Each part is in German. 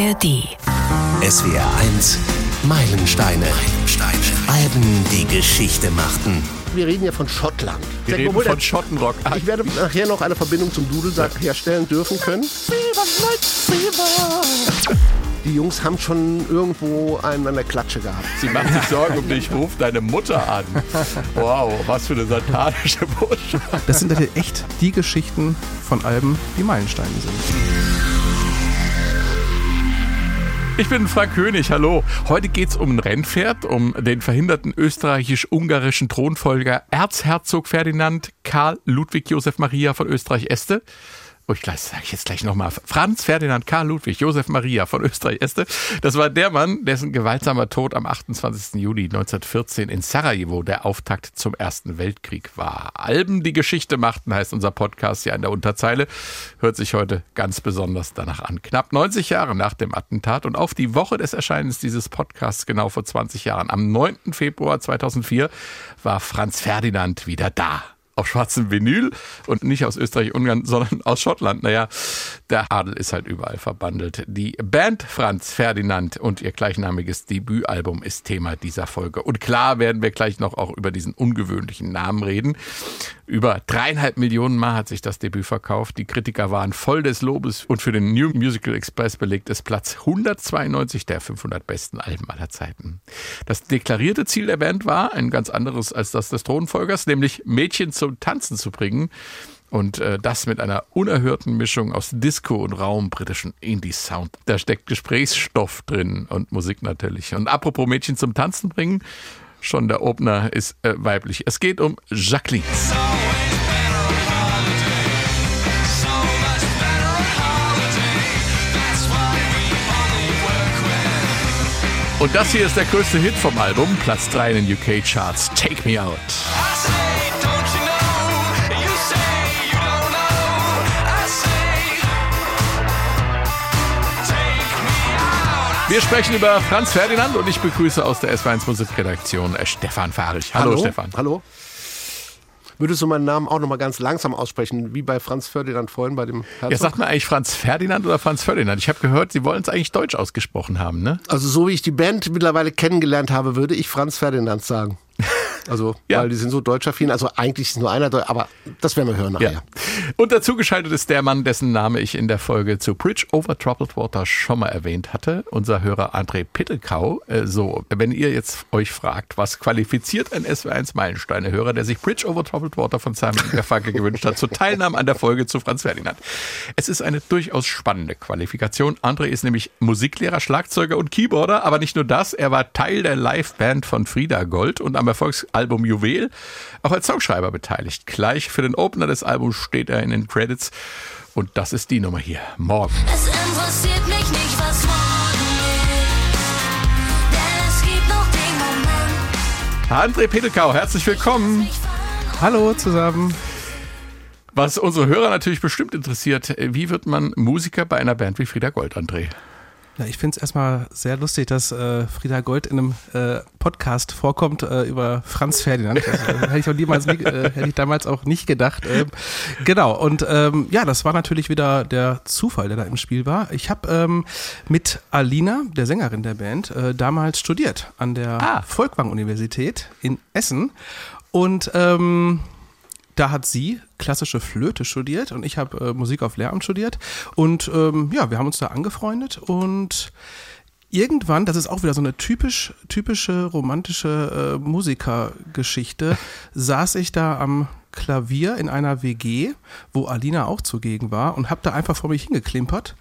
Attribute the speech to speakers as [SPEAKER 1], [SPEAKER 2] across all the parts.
[SPEAKER 1] ARD.
[SPEAKER 2] SWR 1 Meilensteine. Meilensteine. Alben, die Geschichte machten.
[SPEAKER 3] Wir reden ja von Schottland.
[SPEAKER 4] Wir reden
[SPEAKER 3] obwohl
[SPEAKER 4] von
[SPEAKER 3] der-
[SPEAKER 4] Schottenrock.
[SPEAKER 3] Ich werde nachher noch eine Verbindung zum Dudelsack herstellen dürfen können. Die Jungs haben schon irgendwo einen an der Klatsche gehabt.
[SPEAKER 4] Sie macht sich Sorgen um dich, ruf deine Mutter an. Wow, was für eine satanische Botschaft.
[SPEAKER 5] Das sind natürlich echt die Geschichten von Alben, die Meilensteine sind.
[SPEAKER 4] Ich bin Frank König, hallo. Heute geht's um ein Rennpferd, um den verhinderten österreichisch-ungarischen Thronfolger Erzherzog Ferdinand Karl Ludwig Josef Maria von Österreich-Este. Oh, ich gleich, sage ich jetzt gleich nochmal. Franz Ferdinand Karl Ludwig Josef Maria von Österreich-Este. Das war der Mann, dessen gewaltsamer Tod am 28. Juli 1914 in Sarajevo der Auftakt zum Ersten Weltkrieg war. Alben, die Geschichte machten, heißt unser Podcast ja in der Unterzeile. Hört sich heute ganz besonders danach an. Knapp 90 Jahre nach dem Attentat und auf die Woche des Erscheinens dieses Podcasts genau vor 20 Jahren, am 9. Februar 2004, war Franz Ferdinand wieder da auf schwarzem Vinyl und nicht aus Österreich-Ungarn, sondern aus Schottland. Naja, der Adel ist halt überall verbandelt. Die Band Franz Ferdinand und ihr gleichnamiges Debütalbum ist Thema dieser Folge. Und klar werden wir gleich noch auch über diesen ungewöhnlichen Namen reden. Über dreieinhalb Millionen Mal hat sich das Debüt verkauft. Die Kritiker waren voll des Lobes und für den New Musical Express belegt es Platz 192 der 500 besten Alben aller Zeiten. Das deklarierte Ziel der Band war ein ganz anderes als das des Thronfolgers, nämlich Mädchen zum Tanzen zu bringen. Und äh, das mit einer unerhörten Mischung aus Disco und rauem britischen Indie-Sound. Da steckt Gesprächsstoff drin und Musik natürlich. Und apropos Mädchen zum Tanzen bringen, schon der Opener ist äh, weiblich. Es geht um Jacqueline. Und das hier ist der größte Hit vom Album, Platz 3 in den UK-Charts, Take Me Out. Wir sprechen über Franz Ferdinand und ich begrüße aus der S1 Musikredaktion äh, Stefan Fahrich. Hallo, Stefan.
[SPEAKER 3] Hallo. Würdest du meinen Namen auch nochmal ganz langsam aussprechen, wie bei Franz Ferdinand vorhin bei dem Herzog?
[SPEAKER 4] Ja, sagt man eigentlich Franz Ferdinand oder Franz Ferdinand? Ich habe gehört, Sie wollen es eigentlich deutsch ausgesprochen haben, ne?
[SPEAKER 3] also so wie ich die Band mittlerweile kennengelernt habe, würde ich Franz Ferdinand sagen. Also,
[SPEAKER 4] Ja.
[SPEAKER 3] weil die sind so deutschaffin. Also eigentlich ist nur einer, Deu- aber das werden wir hören nachher.
[SPEAKER 4] Ja. Und dazu geschaltet ist der Mann, dessen Name ich in der Folge zu Bridge over Troubled Water schon mal erwähnt hatte, unser Hörer André Pittelkau. Äh, So, wenn ihr jetzt euch fragt, was qualifiziert ein SW1 Meilensteine-Hörer, der sich Bridge over Troubled Water von Simon Garfunkel gewünscht hat, zur Teilnahme an der Folge zu Franz Ferdinand. Es ist eine durchaus spannende Qualifikation. André ist nämlich Musiklehrer, Schlagzeuger und Keyboarder, aber nicht nur das, er war Teil der Liveband von Frieda Gold und am Erfolgsalbum Juwel auch als Songschreiber beteiligt. Gleich für den Opener des Albums steht er in den Credits und das ist die Nummer hier. Morgen.
[SPEAKER 6] Es interessiert mich nicht, was morgen ist. Denn es gibt noch den Moment.
[SPEAKER 4] André Petelkau, herzlich willkommen.
[SPEAKER 5] Hallo zusammen.
[SPEAKER 4] Was unsere Hörer natürlich bestimmt interessiert, wie wird man Musiker bei einer Band wie Frieda Gold, André?
[SPEAKER 5] Ja, ich finde es erstmal sehr lustig, dass äh, Frieda Gold in einem äh, Podcast vorkommt äh, über Franz Ferdinand. Das, äh, hätte ich auch niemals, nie, äh, hätte ich damals auch nicht gedacht. Ähm, genau. Und ähm, ja, das war natürlich wieder der Zufall, der da im Spiel war. Ich habe ähm, mit Alina, der Sängerin der Band, äh, damals studiert an der
[SPEAKER 4] Ah.
[SPEAKER 5] Volkwang-Universität in Essen und ähm, da hat sie klassische Flöte studiert und ich habe äh, Musik auf Lehramt studiert. Und ähm, ja, wir haben uns da angefreundet und irgendwann, das ist auch wieder so eine typisch, typische romantische äh, Musikergeschichte, saß ich da am Klavier in einer WG, wo Alina auch zugegen war und habe da einfach vor mich hingeklimpert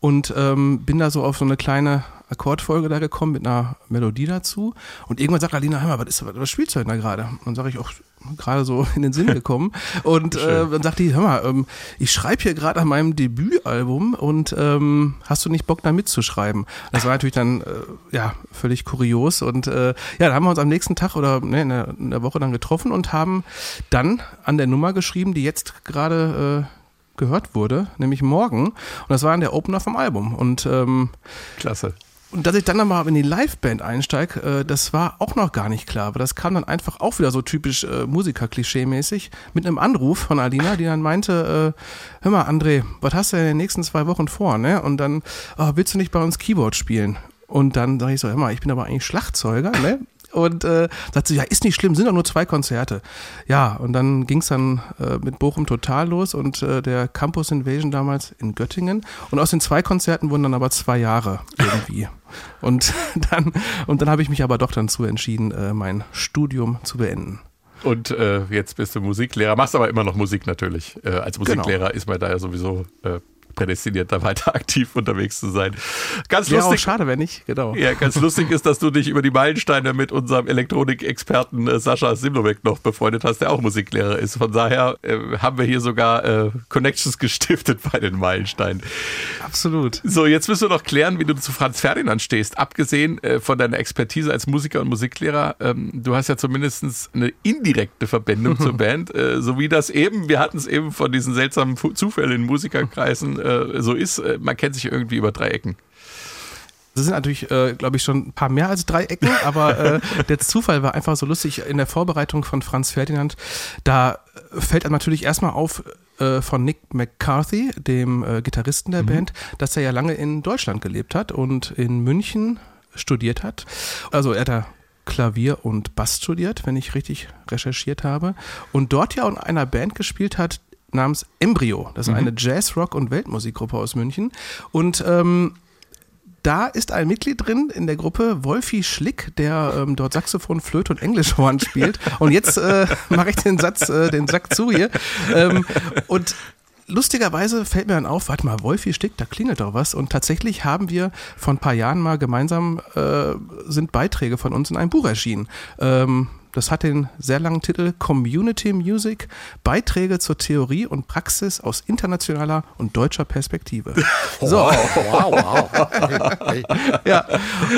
[SPEAKER 5] und ähm, bin da so auf so eine kleine Akkordfolge da gekommen mit einer Melodie dazu und irgendwann sagt Alina, hör mal, was, ist, was spielst du denn da gerade? Und dann sage ich auch, gerade so in den Sinn gekommen und äh, dann sagt die, hör mal, ähm, ich schreibe hier gerade an meinem Debütalbum und ähm, hast du nicht Bock da mitzuschreiben? Das war natürlich dann äh, ja völlig kurios und äh, ja, da haben wir uns am nächsten Tag oder ne, in, der, in der Woche dann getroffen und haben dann an der Nummer geschrieben, die jetzt gerade äh, gehört wurde, nämlich morgen. Und das war dann der Opener vom Album. Und ähm,
[SPEAKER 4] Klasse.
[SPEAKER 5] Und dass ich dann nochmal in die Liveband einsteige, äh, das war auch noch gar nicht klar. Aber das kam dann einfach auch wieder so typisch äh, Musiker-Klischee-mäßig mit einem Anruf von Alina, die dann meinte, äh, hör mal André, was hast du in den nächsten zwei Wochen vor? Ne? Und dann, oh, willst du nicht bei uns Keyboard spielen? Und dann sage ich so, hör mal, ich bin aber eigentlich Schlagzeuger, ne? Und äh, sagt sie, ja, ist nicht schlimm, sind doch nur zwei Konzerte. Ja, und dann ging es dann äh, mit Bochum total los und äh, der Campus Invasion damals in Göttingen. Und aus den zwei Konzerten wurden dann aber zwei Jahre irgendwie. und dann, und dann habe ich mich aber doch dann zu entschieden, äh, mein Studium zu beenden.
[SPEAKER 4] Und äh, jetzt bist du Musiklehrer, machst aber immer noch Musik natürlich. Äh, als Musiklehrer ist man da ja sowieso äh, prädestiniert, da weiter aktiv unterwegs zu sein. Ganz
[SPEAKER 5] auch
[SPEAKER 4] lustig.
[SPEAKER 5] schade, wenn nicht, genau.
[SPEAKER 4] Ja, ganz lustig ist, dass du dich über die Meilensteine mit unserem Elektronikexperten äh, Sascha Simnovek noch befreundet hast, der auch Musiklehrer ist. Von daher äh, haben wir hier sogar äh, Connections gestiftet bei den Meilensteinen.
[SPEAKER 5] Absolut.
[SPEAKER 4] So, jetzt müssen wir noch klären, wie du zu Franz Ferdinand stehst. Abgesehen äh, von deiner Expertise als Musiker und Musiklehrer, ähm, du hast ja zumindest eine indirekte Verbindung zur Band, äh, so wie das eben, wir hatten es eben von diesen seltsamen Zufällen in Musikerkreisen äh, so ist. Äh, man kennt sich irgendwie über drei Ecken.
[SPEAKER 5] Das sind natürlich, äh, glaube ich, schon ein paar mehr als drei Ecken, aber äh, der Zufall war einfach so lustig in der Vorbereitung von Franz Ferdinand. Da fällt einem natürlich erstmal auf äh, von Nick McCarthy, dem äh, Gitarristen der Band, dass er ja lange in Deutschland gelebt hat und in München studiert hat. Also er hat da Klavier und Bass studiert, wenn ich richtig recherchiert habe. Und dort ja auch in einer Band gespielt hat namens Embryo. Das ist eine Jazz, Rock und Weltmusikgruppe aus München. Und ähm, da ist ein Mitglied drin in der Gruppe, Wolfi Schlick, der ähm, dort Saxophon, Flöte und Englischhorn spielt. Und jetzt äh, mache ich den Satz, äh, den Sack zu hier. Ähm, und lustigerweise fällt mir dann auf, warte mal, Wolfi Schlick, da klingelt doch was. Und tatsächlich haben wir vor ein paar Jahren mal gemeinsam, äh, sind Beiträge von uns in einem Buch erschienen. Ähm, das hat den sehr langen Titel Community Music, Beiträge zur Theorie und Praxis aus internationaler und deutscher Perspektive. So,
[SPEAKER 3] Wow, wow. Hey.
[SPEAKER 5] ja.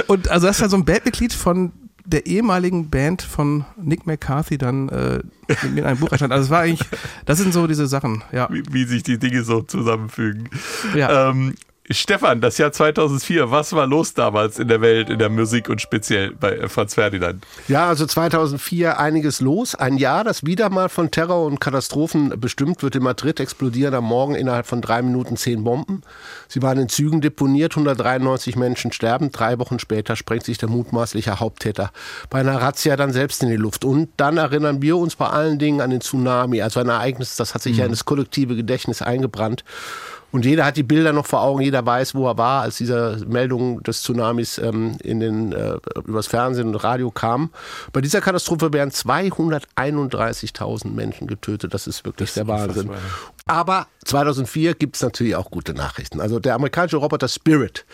[SPEAKER 5] Und also das war so ein Bandmitglied von der ehemaligen Band von Nick McCarthy dann äh, in einem Buch erscheint. Also es war eigentlich, das sind so diese Sachen, ja.
[SPEAKER 4] wie, wie sich die Dinge so zusammenfügen.
[SPEAKER 5] Ja.
[SPEAKER 4] Ähm, Stefan, das Jahr 2004, was war los damals in der Welt, in der Musik und speziell bei äh, Franz Ferdinand?
[SPEAKER 3] Ja, also 2004 einiges los. Ein Jahr, das wieder mal von Terror und Katastrophen bestimmt wird. In Madrid explodieren am Morgen innerhalb von drei Minuten zehn Bomben. Sie waren in Zügen deponiert, 193 Menschen sterben. Drei Wochen später sprengt sich der mutmaßliche Haupttäter bei einer Razzia dann selbst in die Luft. Und dann erinnern wir uns bei allen Dingen an den Tsunami, also ein Ereignis, das hat sich ja in das kollektive Gedächtnis eingebrannt. Und jeder hat die Bilder noch vor Augen, jeder weiß, wo er war, als diese Meldung des Tsunamis ähm, in den, äh, übers Fernsehen und Radio kam. Bei dieser Katastrophe werden 231.000 Menschen getötet. Das ist wirklich der Wahnsinn. Aber 2004 gibt es natürlich auch gute Nachrichten. Also der amerikanische Roboter Spirit,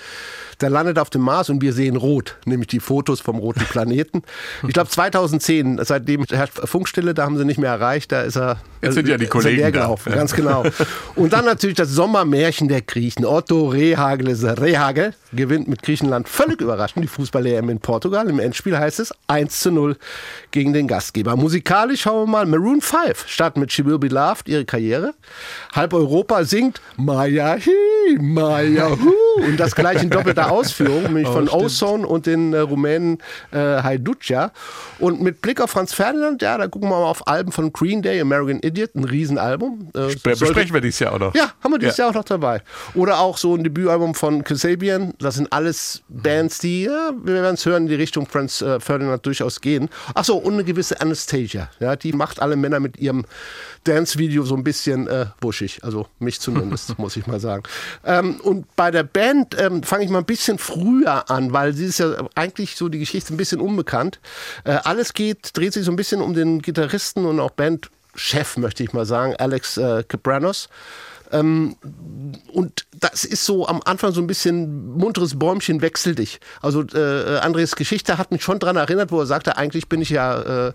[SPEAKER 3] der landet auf dem Mars und wir sehen rot, nämlich die Fotos vom roten Planeten. Ich glaube 2010, seitdem herrscht Funkstille, da haben sie nicht mehr erreicht, da ist er
[SPEAKER 4] Jetzt sind ja die
[SPEAKER 3] ist
[SPEAKER 4] Kollegen
[SPEAKER 3] leer
[SPEAKER 4] da.
[SPEAKER 3] gelaufen, ganz genau. Und dann natürlich das Sommermärchen der Griechen. Otto Rehagel, Rehagel gewinnt mit Griechenland völlig überraschend die Fußball-EM in Portugal. Im Endspiel heißt es 1 zu 0 gegen den Gastgeber. Musikalisch schauen wir mal Maroon 5 starten mit She Will Be Loved ihre Karriere. Halb Europa singt Maya Hi, Maya Hu. Und das gleich in doppelter Ausführung, nämlich von Ozone und den äh, Rumänen äh, Haiducea. Und mit Blick auf Franz Ferdinand, ja, da gucken wir mal auf Alben von Green Day, American Idiot, ein Riesenalbum. Äh, sollte-
[SPEAKER 4] besprechen wir dieses Jahr auch noch.
[SPEAKER 3] ja, haben wir dieses
[SPEAKER 4] Ja.
[SPEAKER 3] Jahr auch noch dabei. Oder auch so ein Debütalbum von Kasabian. Das sind alles Bands, die, ja, wir werden es hören, in die Richtung Franz äh, Ferdinand durchaus gehen. Ach so, und eine gewisse Anastasia. Ja, die macht alle Männer mit ihrem Dance-Video so ein bisschen äh, buschig. Also mich zumindest, muss ich mal sagen. Ähm, und bei der Band ähm, fange ich mal ein bisschen früher an, weil sie ist ja eigentlich so die Geschichte ein bisschen unbekannt. Äh, alles geht, dreht sich so ein bisschen um den Gitarristen und auch Bandchef, möchte ich mal sagen, Alex äh, Cabranos. Ähm, und das ist so am Anfang so ein bisschen munteres Bäumchen, wechsel dich. Also äh, Andres Geschichte hat mich schon daran erinnert, wo er sagte, eigentlich bin ich ja äh,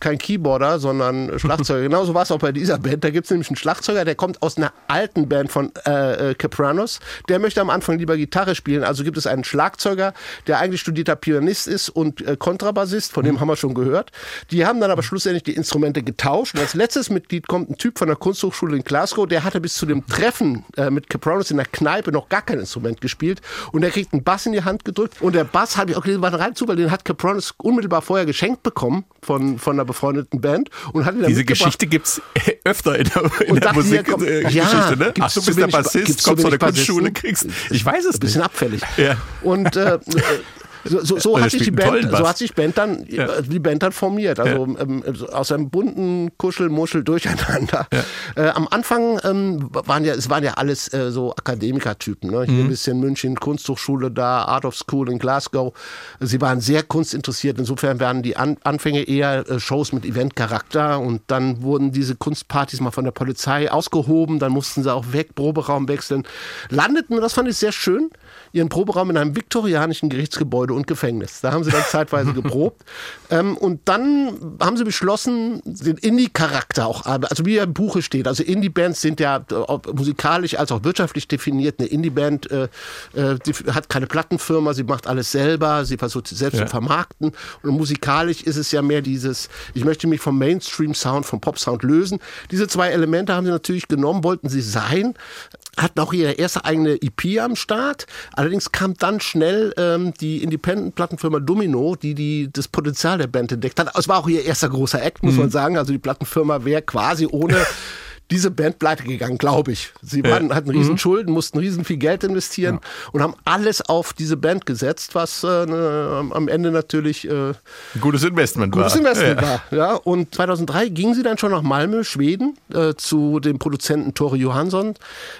[SPEAKER 3] kein Keyboarder, sondern Schlagzeuger. Genauso war es auch bei dieser Band. Da gibt es nämlich einen Schlagzeuger, der kommt aus einer alten Band von äh, äh, Capranos. Der möchte am Anfang lieber Gitarre spielen. Also gibt es einen Schlagzeuger, der eigentlich studierter Pianist ist und äh, Kontrabassist, von dem haben wir schon gehört. Die haben dann aber schlussendlich die Instrumente getauscht. Und als letztes Mitglied kommt ein Typ von der Kunsthochschule in Glasgow, der hatte bis zu dem Treffen äh, mit Capranos in der Kneipe noch gar kein Instrument gespielt. Und der kriegt einen Bass in die Hand gedrückt. Und der Bass, habe ich auch gelesen, war rein Zufall, den hat Capranos unmittelbar vorher geschenkt bekommen von, von einer befreundeten Band. Und hat ihn dann
[SPEAKER 4] Diese. Geschichte gibt's öfter in der, in der
[SPEAKER 3] dachten, hier
[SPEAKER 4] Musik
[SPEAKER 3] kommt-
[SPEAKER 4] äh,
[SPEAKER 3] ja,
[SPEAKER 4] ne? Ach, du bist der Bassist, kommst von der Kunstschule, kriegst. Ich weiß es
[SPEAKER 3] ein bisschen
[SPEAKER 4] nicht.
[SPEAKER 3] abfällig.
[SPEAKER 4] Ja.
[SPEAKER 3] Und äh, so, so, so
[SPEAKER 4] er
[SPEAKER 3] hat sich Band, so hat sich die Band dann,
[SPEAKER 4] Ja.
[SPEAKER 3] die Band dann formiert. Also ähm, so aus einem bunten Kuschelmuschel durcheinander. Äh, am Anfang ähm, waren ja, es waren ja alles äh, so Akademikertypen. Ne? Hier
[SPEAKER 4] Mhm.
[SPEAKER 3] ein bisschen München, Kunsthochschule da, Art of School in Glasgow. Sie waren sehr kunstinteressiert. Insofern waren die An Anfänge eher äh, Shows mit Eventcharakter und dann wurden diese Kunstpartys mal von der Polizei ausgehoben. Dann mussten sie auch weg, Proberaum wechseln. Landeten, das fand ich sehr schön, ihren Proberaum in einem viktorianischen Gerichtsgebäude und Gefängnis. Da haben sie dann zeitweise geprobt. Ähm, und dann haben sie beschlossen, den Indie-Charakter auch, also wie er im Buche steht. Also Indie-Bands sind ja musikalisch als auch wirtschaftlich definiert. Eine Indie-Band äh, äh, hat keine Plattenfirma, sie macht alles selber, sie versucht es selbst
[SPEAKER 4] Ja.
[SPEAKER 3] zu vermarkten. Und musikalisch ist es ja mehr dieses, ich möchte mich vom Mainstream-Sound, vom Pop-Sound lösen. Diese zwei Elemente haben sie natürlich genommen, wollten sie sein hatten auch ihre erste eigene EP am Start. Allerdings kam dann schnell ähm, die Independent-Plattenfirma Domino, die, die das Potenzial der Band entdeckt hat. Es war auch ihr erster großer Act, muss man sagen. Also die Plattenfirma wäre quasi ohne diese Band pleite gegangen, glaube ich. Sie waren, hatten riesen Schulden, mussten riesen viel Geld investieren und haben alles auf diese Band gesetzt, was äh, ne, am Ende natürlich äh,
[SPEAKER 4] Ein gutes Investment war.
[SPEAKER 3] gutes Investment
[SPEAKER 4] Ja.
[SPEAKER 3] war. Ja, und 2003 ging sie dann schon nach Malmö, Schweden, äh, zu dem Produzenten Tore Johansson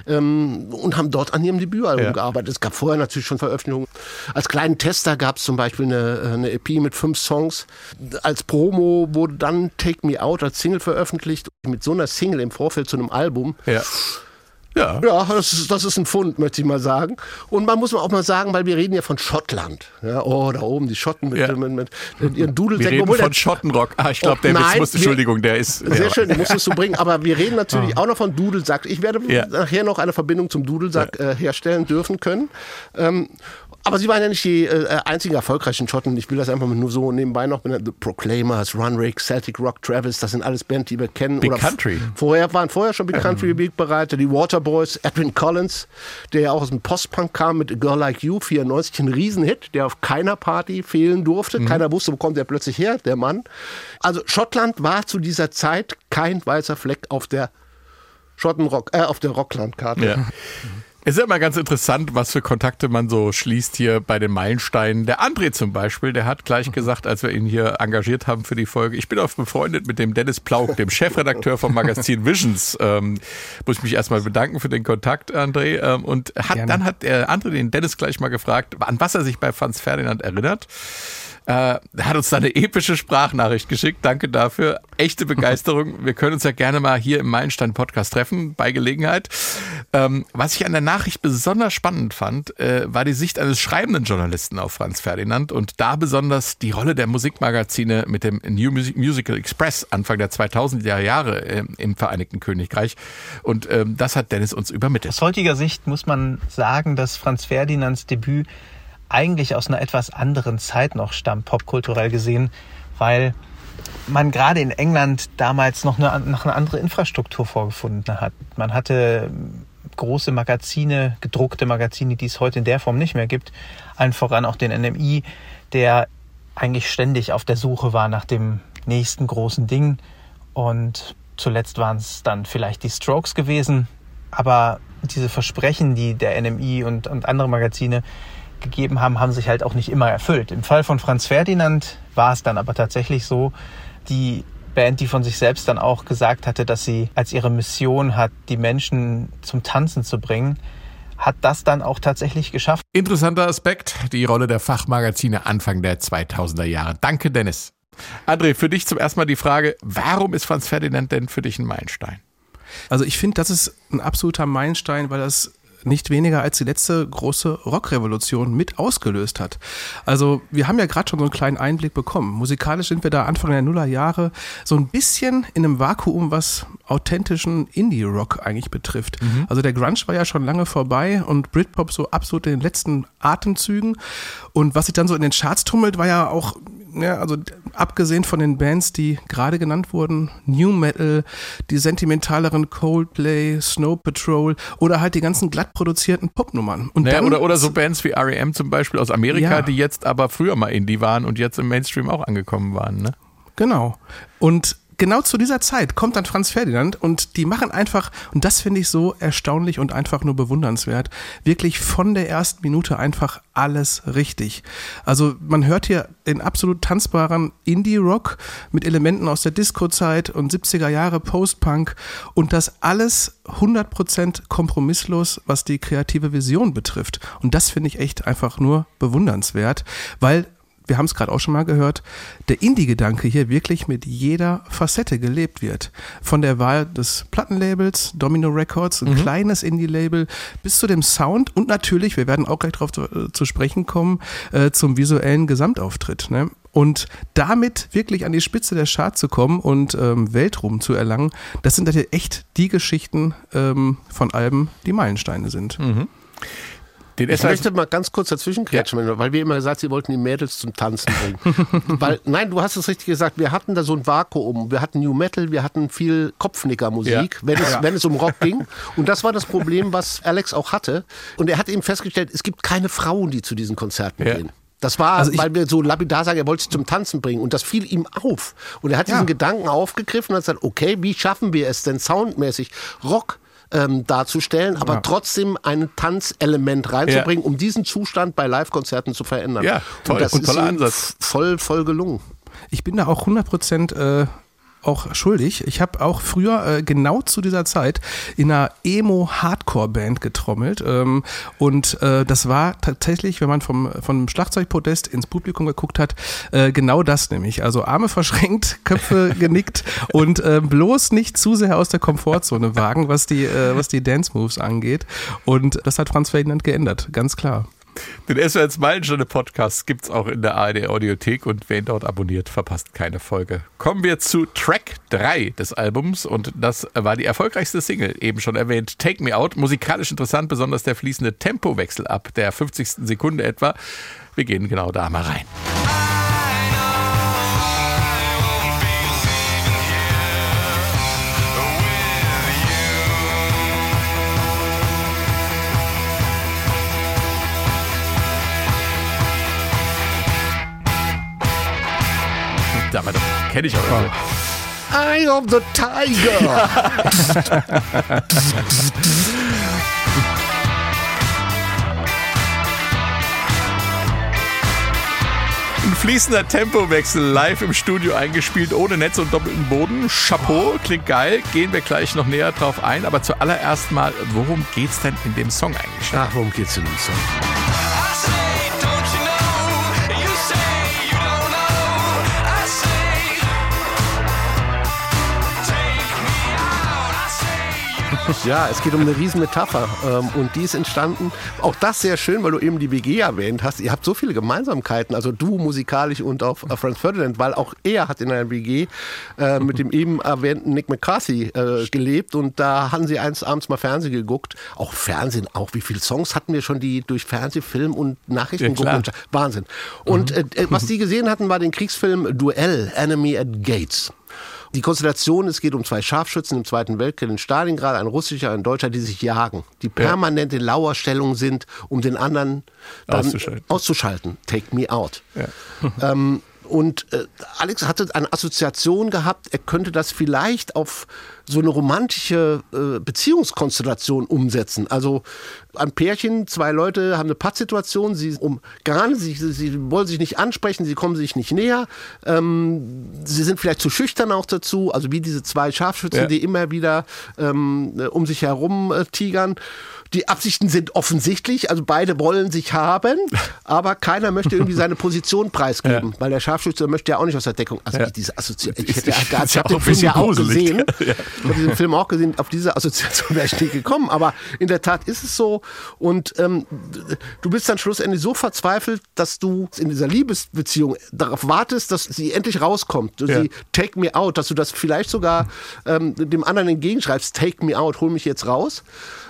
[SPEAKER 3] ähm, und haben dort an ihrem Debütalbum
[SPEAKER 4] Ja.
[SPEAKER 3] gearbeitet. Es gab vorher natürlich schon Veröffentlichungen. Als kleinen Tester gab es zum Beispiel eine, eine EP mit fünf Songs. Als Promo wurde dann Take Me Out als Single veröffentlicht. Mit so einer Single im Vorfeld zu einem Album.
[SPEAKER 4] Ja. Ja.
[SPEAKER 3] Ja, das ist, das ist ein Fund, möchte ich mal sagen. Und man muss auch mal sagen, weil wir reden ja von Schottland. Ja, oh, da oben die Schotten mit,
[SPEAKER 4] Ja.
[SPEAKER 3] mit, mit, mit ihren
[SPEAKER 4] Wir
[SPEAKER 3] Dudelsäcken.
[SPEAKER 4] reden
[SPEAKER 3] Obwohl der-
[SPEAKER 4] von Schottenrock. Ah, ich glaube,
[SPEAKER 3] Oh,
[SPEAKER 4] der
[SPEAKER 3] nein, wir-
[SPEAKER 4] Entschuldigung, der ist.
[SPEAKER 3] Sehr
[SPEAKER 4] ja.
[SPEAKER 3] schön, den musstest du bringen. Aber wir reden natürlich auch noch von Dudelsack. Ich werde nachher noch eine Verbindung zum Dudelsack äh, herstellen dürfen können. Ähm, aber sie waren ja nicht die äh, einzigen erfolgreichen Schotten. Ich will das einfach nur so nebenbei noch benennen. The Proclaimers, Runrig, Celtic Rock, Travis, das sind alles Bands, die wir kennen.
[SPEAKER 4] Big
[SPEAKER 3] Oder
[SPEAKER 4] Country.
[SPEAKER 3] Vorher waren vorher schon Big Country Wegbereiter. Die Waterboys, Edwin Collins, der ja auch aus dem Postpunk kam mit A Girl Like You, 94, ein Riesenhit, der auf keiner Party fehlen durfte. Keiner wusste, wo kommt der plötzlich her, der Mann. Also Schottland war zu dieser Zeit kein weißer Fleck auf der Schottenrock, äh, auf der Rocklandkarte.
[SPEAKER 4] Ja. Es ist ja immer ganz interessant, was für Kontakte man so schließt hier bei den Meilensteinen. Der André zum Beispiel, der hat gleich gesagt, als wir ihn hier engagiert haben für die Folge, ich bin auch befreundet mit dem Dennis Plauk, dem Chefredakteur vom Magazin Visions. Ähm, muss ich mich erstmal bedanken für den Kontakt, André. Ähm, und hat, dann hat der André den Dennis gleich mal gefragt, an was er sich bei Franz Ferdinand erinnert. Äh, er hat uns da eine epische Sprachnachricht geschickt. Danke dafür. Echte Begeisterung. Wir können uns ja gerne mal hier im Meilenstein-Podcast treffen, bei Gelegenheit. Ähm, was ich an der Nachricht besonders spannend fand, äh, war die Sicht eines schreibenden Journalisten auf Franz Ferdinand und da besonders die Rolle der Musikmagazine mit dem New Music Musical Express Anfang der 2000er Jahre äh, im Vereinigten Königreich. Und ähm, das hat Dennis uns übermittelt.
[SPEAKER 1] Aus heutiger Sicht muss man sagen, dass Franz Ferdinands Debüt eigentlich aus einer etwas anderen Zeit noch stammt, popkulturell gesehen, weil man gerade in England damals noch eine, noch eine andere Infrastruktur vorgefunden hat. Man hatte ähm, große Magazine, gedruckte Magazine, die es heute in der Form nicht mehr gibt. Allen voran auch den NMI, der eigentlich ständig auf der Suche war nach dem nächsten großen Ding. Und zuletzt waren es dann vielleicht die Strokes gewesen. Aber diese Versprechen, die der NMI und, und andere Magazine gegeben haben, haben sich halt auch nicht immer erfüllt. Im Fall von Franz Ferdinand war es dann aber tatsächlich so, die Band, die von sich selbst dann auch gesagt hatte, dass sie als ihre Mission hat, die Menschen zum Tanzen zu bringen, hat das dann auch tatsächlich geschafft.
[SPEAKER 4] Interessanter Aspekt, die Rolle der Fachmagazine Anfang der 2000er Jahre. Danke, Dennis. André, für dich zum ersten Mal die Frage, warum ist Franz Ferdinand denn für dich ein Meilenstein?
[SPEAKER 5] Also ich finde, das ist ein absoluter Meilenstein, weil das nicht weniger als die letzte große Rockrevolution mit ausgelöst hat. Also wir haben ja gerade schon so einen kleinen Einblick bekommen. Musikalisch sind wir da Anfang der Nullerjahre so ein bisschen in einem Vakuum, was authentischen Indie-Rock eigentlich betrifft. Also der Grunge war ja schon lange vorbei und Britpop so absolut in den letzten Atemzügen. Und was sich dann so in den Charts tummelt, war ja auch ja, also abgesehen von den Bands, die gerade genannt wurden, New Metal, die sentimentaleren Coldplay, Snow Patrol oder halt die ganzen glatt produzierten Popnummern. Und
[SPEAKER 4] Naja,
[SPEAKER 5] dann,
[SPEAKER 4] oder, oder so Bands wie R.E.M. zum Beispiel aus Amerika,
[SPEAKER 5] Ja.
[SPEAKER 4] die jetzt aber früher mal Indie waren und jetzt im Mainstream auch angekommen waren. Ne?
[SPEAKER 5] Genau. Und genau zu dieser Zeit kommt dann Franz Ferdinand und die machen einfach, und das finde ich so erstaunlich und einfach nur bewundernswert, wirklich von der ersten Minute einfach alles richtig. Also man hört hier den absolut tanzbaren Indie-Rock mit Elementen aus der Disco-Zeit und 70er Jahre Post-Punk und das alles 100% kompromisslos, was die kreative Vision betrifft. Und das finde ich echt einfach nur bewundernswert, weil wir haben es gerade auch schon mal gehört, der Indie-Gedanke hier wirklich mit jeder Facette gelebt wird. Von der Wahl des Plattenlabels, Domino Records, ein kleines Indie-Label, bis zu dem Sound und natürlich, wir werden auch gleich darauf zu, äh, zu sprechen kommen, äh, zum visuellen Gesamtauftritt. Ne? Und damit wirklich an die Spitze der Chart zu kommen und ähm, Weltruhm zu erlangen, das sind halt echt die Geschichten ähm, von Alben, die Meilensteine sind.
[SPEAKER 4] Den
[SPEAKER 3] Ich möchte mal ganz kurz dazwischen kretschen, weil wir immer gesagt, sie wollten die Mädels zum Tanzen bringen. weil, nein, du hast es richtig gesagt, wir hatten da so ein Vakuum. Wir hatten New Metal, wir hatten viel Kopfnickermusik,
[SPEAKER 4] Ja.
[SPEAKER 3] wenn, es, wenn es um Rock ging. Und das war das Problem, was Alex auch hatte. Und er hat eben festgestellt, es gibt keine Frauen, die zu diesen Konzerten
[SPEAKER 4] Ja.
[SPEAKER 3] gehen. Das war,
[SPEAKER 5] Also ich-
[SPEAKER 3] weil wir so lapidar sagen, er wollte sie zum Tanzen bringen. Und das fiel ihm auf. Und er hat diesen
[SPEAKER 5] Ja.
[SPEAKER 3] Gedanken aufgegriffen und hat gesagt, okay, wie schaffen wir es denn soundmäßig, Rock ähm, darzustellen, aber trotzdem ein Tanzelement reinzubringen, um diesen Zustand bei Live-Konzerten zu verändern.
[SPEAKER 4] Ja, toll.
[SPEAKER 3] Und das
[SPEAKER 4] Und
[SPEAKER 3] ist
[SPEAKER 4] toller Ansatz.
[SPEAKER 3] voll, voll gelungen.
[SPEAKER 5] Ich bin da auch 100% äh, auch schuldig. Ich habe auch früher äh, genau zu dieser Zeit in einer Emo-Hardcore-Band getrommelt. Ähm, und äh, das war tatsächlich, wenn man vom, vom Schlagzeugpodest ins Publikum geguckt hat, äh, genau das nämlich. Also Arme verschränkt, Köpfe genickt und äh, bloß nicht zu sehr aus der Komfortzone wagen, was die, äh, was die Dance-Moves angeht. Und das hat Franz Ferdinand geändert, ganz klar.
[SPEAKER 4] Den SWR Meilensteine Podcast gibt's auch in der ARD Audiothek und wer ihn dort abonniert, verpasst keine Folge. Kommen wir zu Track 3 des Albums und das war die erfolgreichste Single, eben schon erwähnt, Take Me Out. Musikalisch interessant, besonders der fließende Tempowechsel ab der 50. Sekunde etwa. Wir gehen genau da mal rein. Aber das kenne ich auch irgendwie.
[SPEAKER 3] Eye of the Tiger!
[SPEAKER 4] Ein fließender Tempowechsel live im Studio eingespielt, ohne Netz und doppelten Boden. Chapeau, klingt geil. Gehen wir gleich noch näher drauf ein. Aber zuallererst mal, worum geht's denn in dem Song eigentlich?
[SPEAKER 3] Ach, worum geht's in dem Song? Ja, es geht um eine Riesenmetapher ähm, und die ist entstanden. Auch das sehr schön, weil du eben die WG erwähnt hast. Ihr habt so viele Gemeinsamkeiten, also du musikalisch und auch äh, Franz Ferdinand, weil auch er hat in einer WG äh, mit dem eben erwähnten Nick McCarthy äh, gelebt und da hatten sie eins abends mal Fernsehen geguckt. Auch Fernsehen, auch wie viele Songs hatten wir schon, die durch Fernsehfilm und Nachrichten
[SPEAKER 4] Ja,
[SPEAKER 3] gucken. Wahnsinn. Und äh, was die gesehen hatten, war den Kriegsfilm Duell, Enemy at Gates. Die Konstellation, es geht um zwei Scharfschützen im Zweiten Weltkrieg in Stalingrad, ein russischer, ein deutscher, die sich jagen, die permanent in Lauerstellung sind, um den anderen dann
[SPEAKER 4] Auszuschalten.
[SPEAKER 3] auszuschalten. Take me out. ähm, und äh, Alex hatte eine Assoziation gehabt, er könnte das vielleicht auf so eine romantische äh, Beziehungskonstellation umsetzen. Also ein Pärchen, zwei Leute haben eine Pattsituation, sie umgarnen sich, sie, sie wollen sich nicht ansprechen, sie kommen sich nicht näher, ähm, sie sind vielleicht zu schüchtern auch dazu, also wie diese zwei Scharfschützen,
[SPEAKER 4] Ja.
[SPEAKER 3] die immer wieder ähm, um sich herum äh, tigern. Die Absichten sind offensichtlich, also beide wollen sich haben, aber keiner möchte irgendwie seine Position preisgeben, weil der Scharfschütze möchte ja auch nicht aus der Deckung. Also
[SPEAKER 4] Ja.
[SPEAKER 3] diese Assoziation, ich, hätte, ich, ich
[SPEAKER 4] ja
[SPEAKER 3] habe
[SPEAKER 4] auch
[SPEAKER 3] den Film ja auch gesehen. Ich habe diesen Film auch gesehen, auf diese Assoziation wäre ich nie gekommen, aber in der Tat ist es so und ähm, du bist dann schlussendlich so verzweifelt, dass du in dieser Liebesbeziehung darauf wartest, dass sie endlich rauskommt.
[SPEAKER 4] Ja.
[SPEAKER 3] Sie take me out, dass du das vielleicht sogar ähm, dem anderen entgegenschreibst, take me out, hol mich jetzt raus.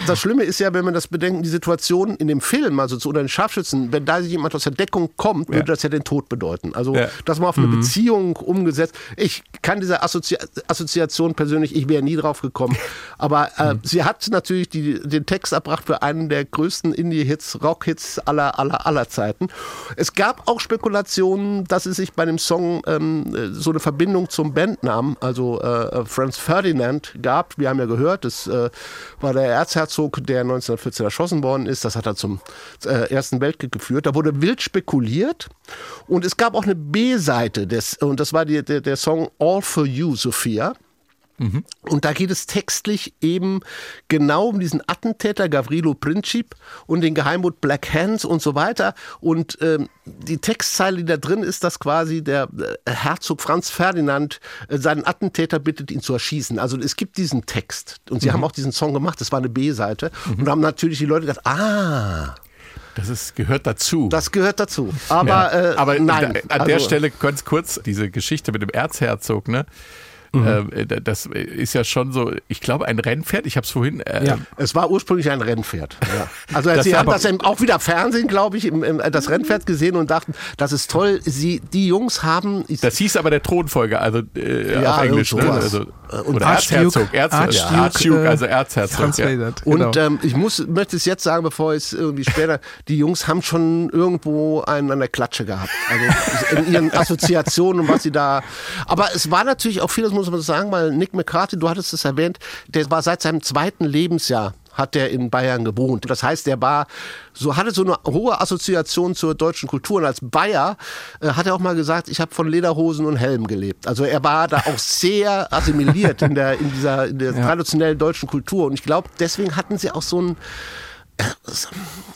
[SPEAKER 3] Das Schlimme ist ja, wenn man das bedenkt, die Situation in dem Film, also zu unter den Scharfschützen, wenn da jemand aus der Deckung kommt, würde das ja den Tod bedeuten. Also
[SPEAKER 4] Ja.
[SPEAKER 3] das mal auf eine Beziehung umgesetzt. Ich kann diese Assozi Assoziation persönlich, ich wäre nie drauf gekommen. Aber äh, sie hat natürlich die, den Text erbracht für einen der größten Indie-Hits, Rock-Hits aller, aller, aller Zeiten. Es gab auch Spekulationen, dass es sich bei dem Song ähm, äh, so eine Verbindung zum Bandnamen, also äh, Franz Ferdinand, gab. Wir haben ja gehört, das äh, war der Erzherzog, der 1914 erschossen worden ist. Das hat er zum äh, Ersten Weltkrieg geführt. Da wurde wild spekuliert. Und es gab auch eine B-Seite, des, und das war die, der, der Song All for You, Sophia. Und da geht es textlich eben genau um diesen Attentäter Gavrilo Princip und den Geheimbund Black Hands und so weiter. Und ähm, die Textzeile, die da drin ist, dass quasi der äh, Herzog Franz Ferdinand äh, seinen Attentäter bittet, ihn zu erschießen. Also es gibt diesen Text. Und sie haben auch diesen Song gemacht, das war eine B-Seite. Und da haben natürlich die Leute gedacht, ah,
[SPEAKER 4] Das ist, gehört dazu.
[SPEAKER 3] das gehört dazu. Aber,
[SPEAKER 4] Ja.
[SPEAKER 3] äh,
[SPEAKER 4] Aber
[SPEAKER 3] nein.
[SPEAKER 4] da, an der
[SPEAKER 3] Also-
[SPEAKER 4] Stelle ganz kurz diese Geschichte mit dem Erzherzog, ne? Äh, das ist ja schon so, ich glaube, ein Rennpferd. Ich habe es vorhin. Äh,
[SPEAKER 5] Ja.
[SPEAKER 3] Es war ursprünglich ein Rennpferd. Ja. Also
[SPEAKER 4] Das
[SPEAKER 3] sie haben das im, auch wieder Fernsehen, glaube ich, im, im, das Rennpferd gesehen und dachten, das ist toll. Sie, die Jungs haben. Ich,
[SPEAKER 4] Das hieß aber der Thronfolger, also äh,
[SPEAKER 3] Ja,
[SPEAKER 4] auf Englisch, ne? Also,
[SPEAKER 3] Und
[SPEAKER 4] Erzherzog, Erz,
[SPEAKER 5] Archduke, äh,
[SPEAKER 4] also Erzherzog. Ja.
[SPEAKER 3] Und
[SPEAKER 5] genau.
[SPEAKER 3] ähm, ich muss, möchte es jetzt sagen, bevor ich es irgendwie später, die Jungs haben schon irgendwo einen an der Klatsche gehabt. Also in ihren Assoziationen und was sie da. Aber es war natürlich auch viel, das muss man sagen, weil Nick McCarthy, du hattest es erwähnt, der war seit seinem zweiten Lebensjahr hat er in Bayern gewohnt. Das heißt, er war so hatte so eine hohe Assoziation zur deutschen Kultur und als Bayer äh, hat er auch mal gesagt, ich habe von Lederhosen und Helm gelebt. Also er war da auch sehr assimiliert in der in dieser in der traditionellen deutschen Kultur und ich glaube, deswegen hatten sie auch so ein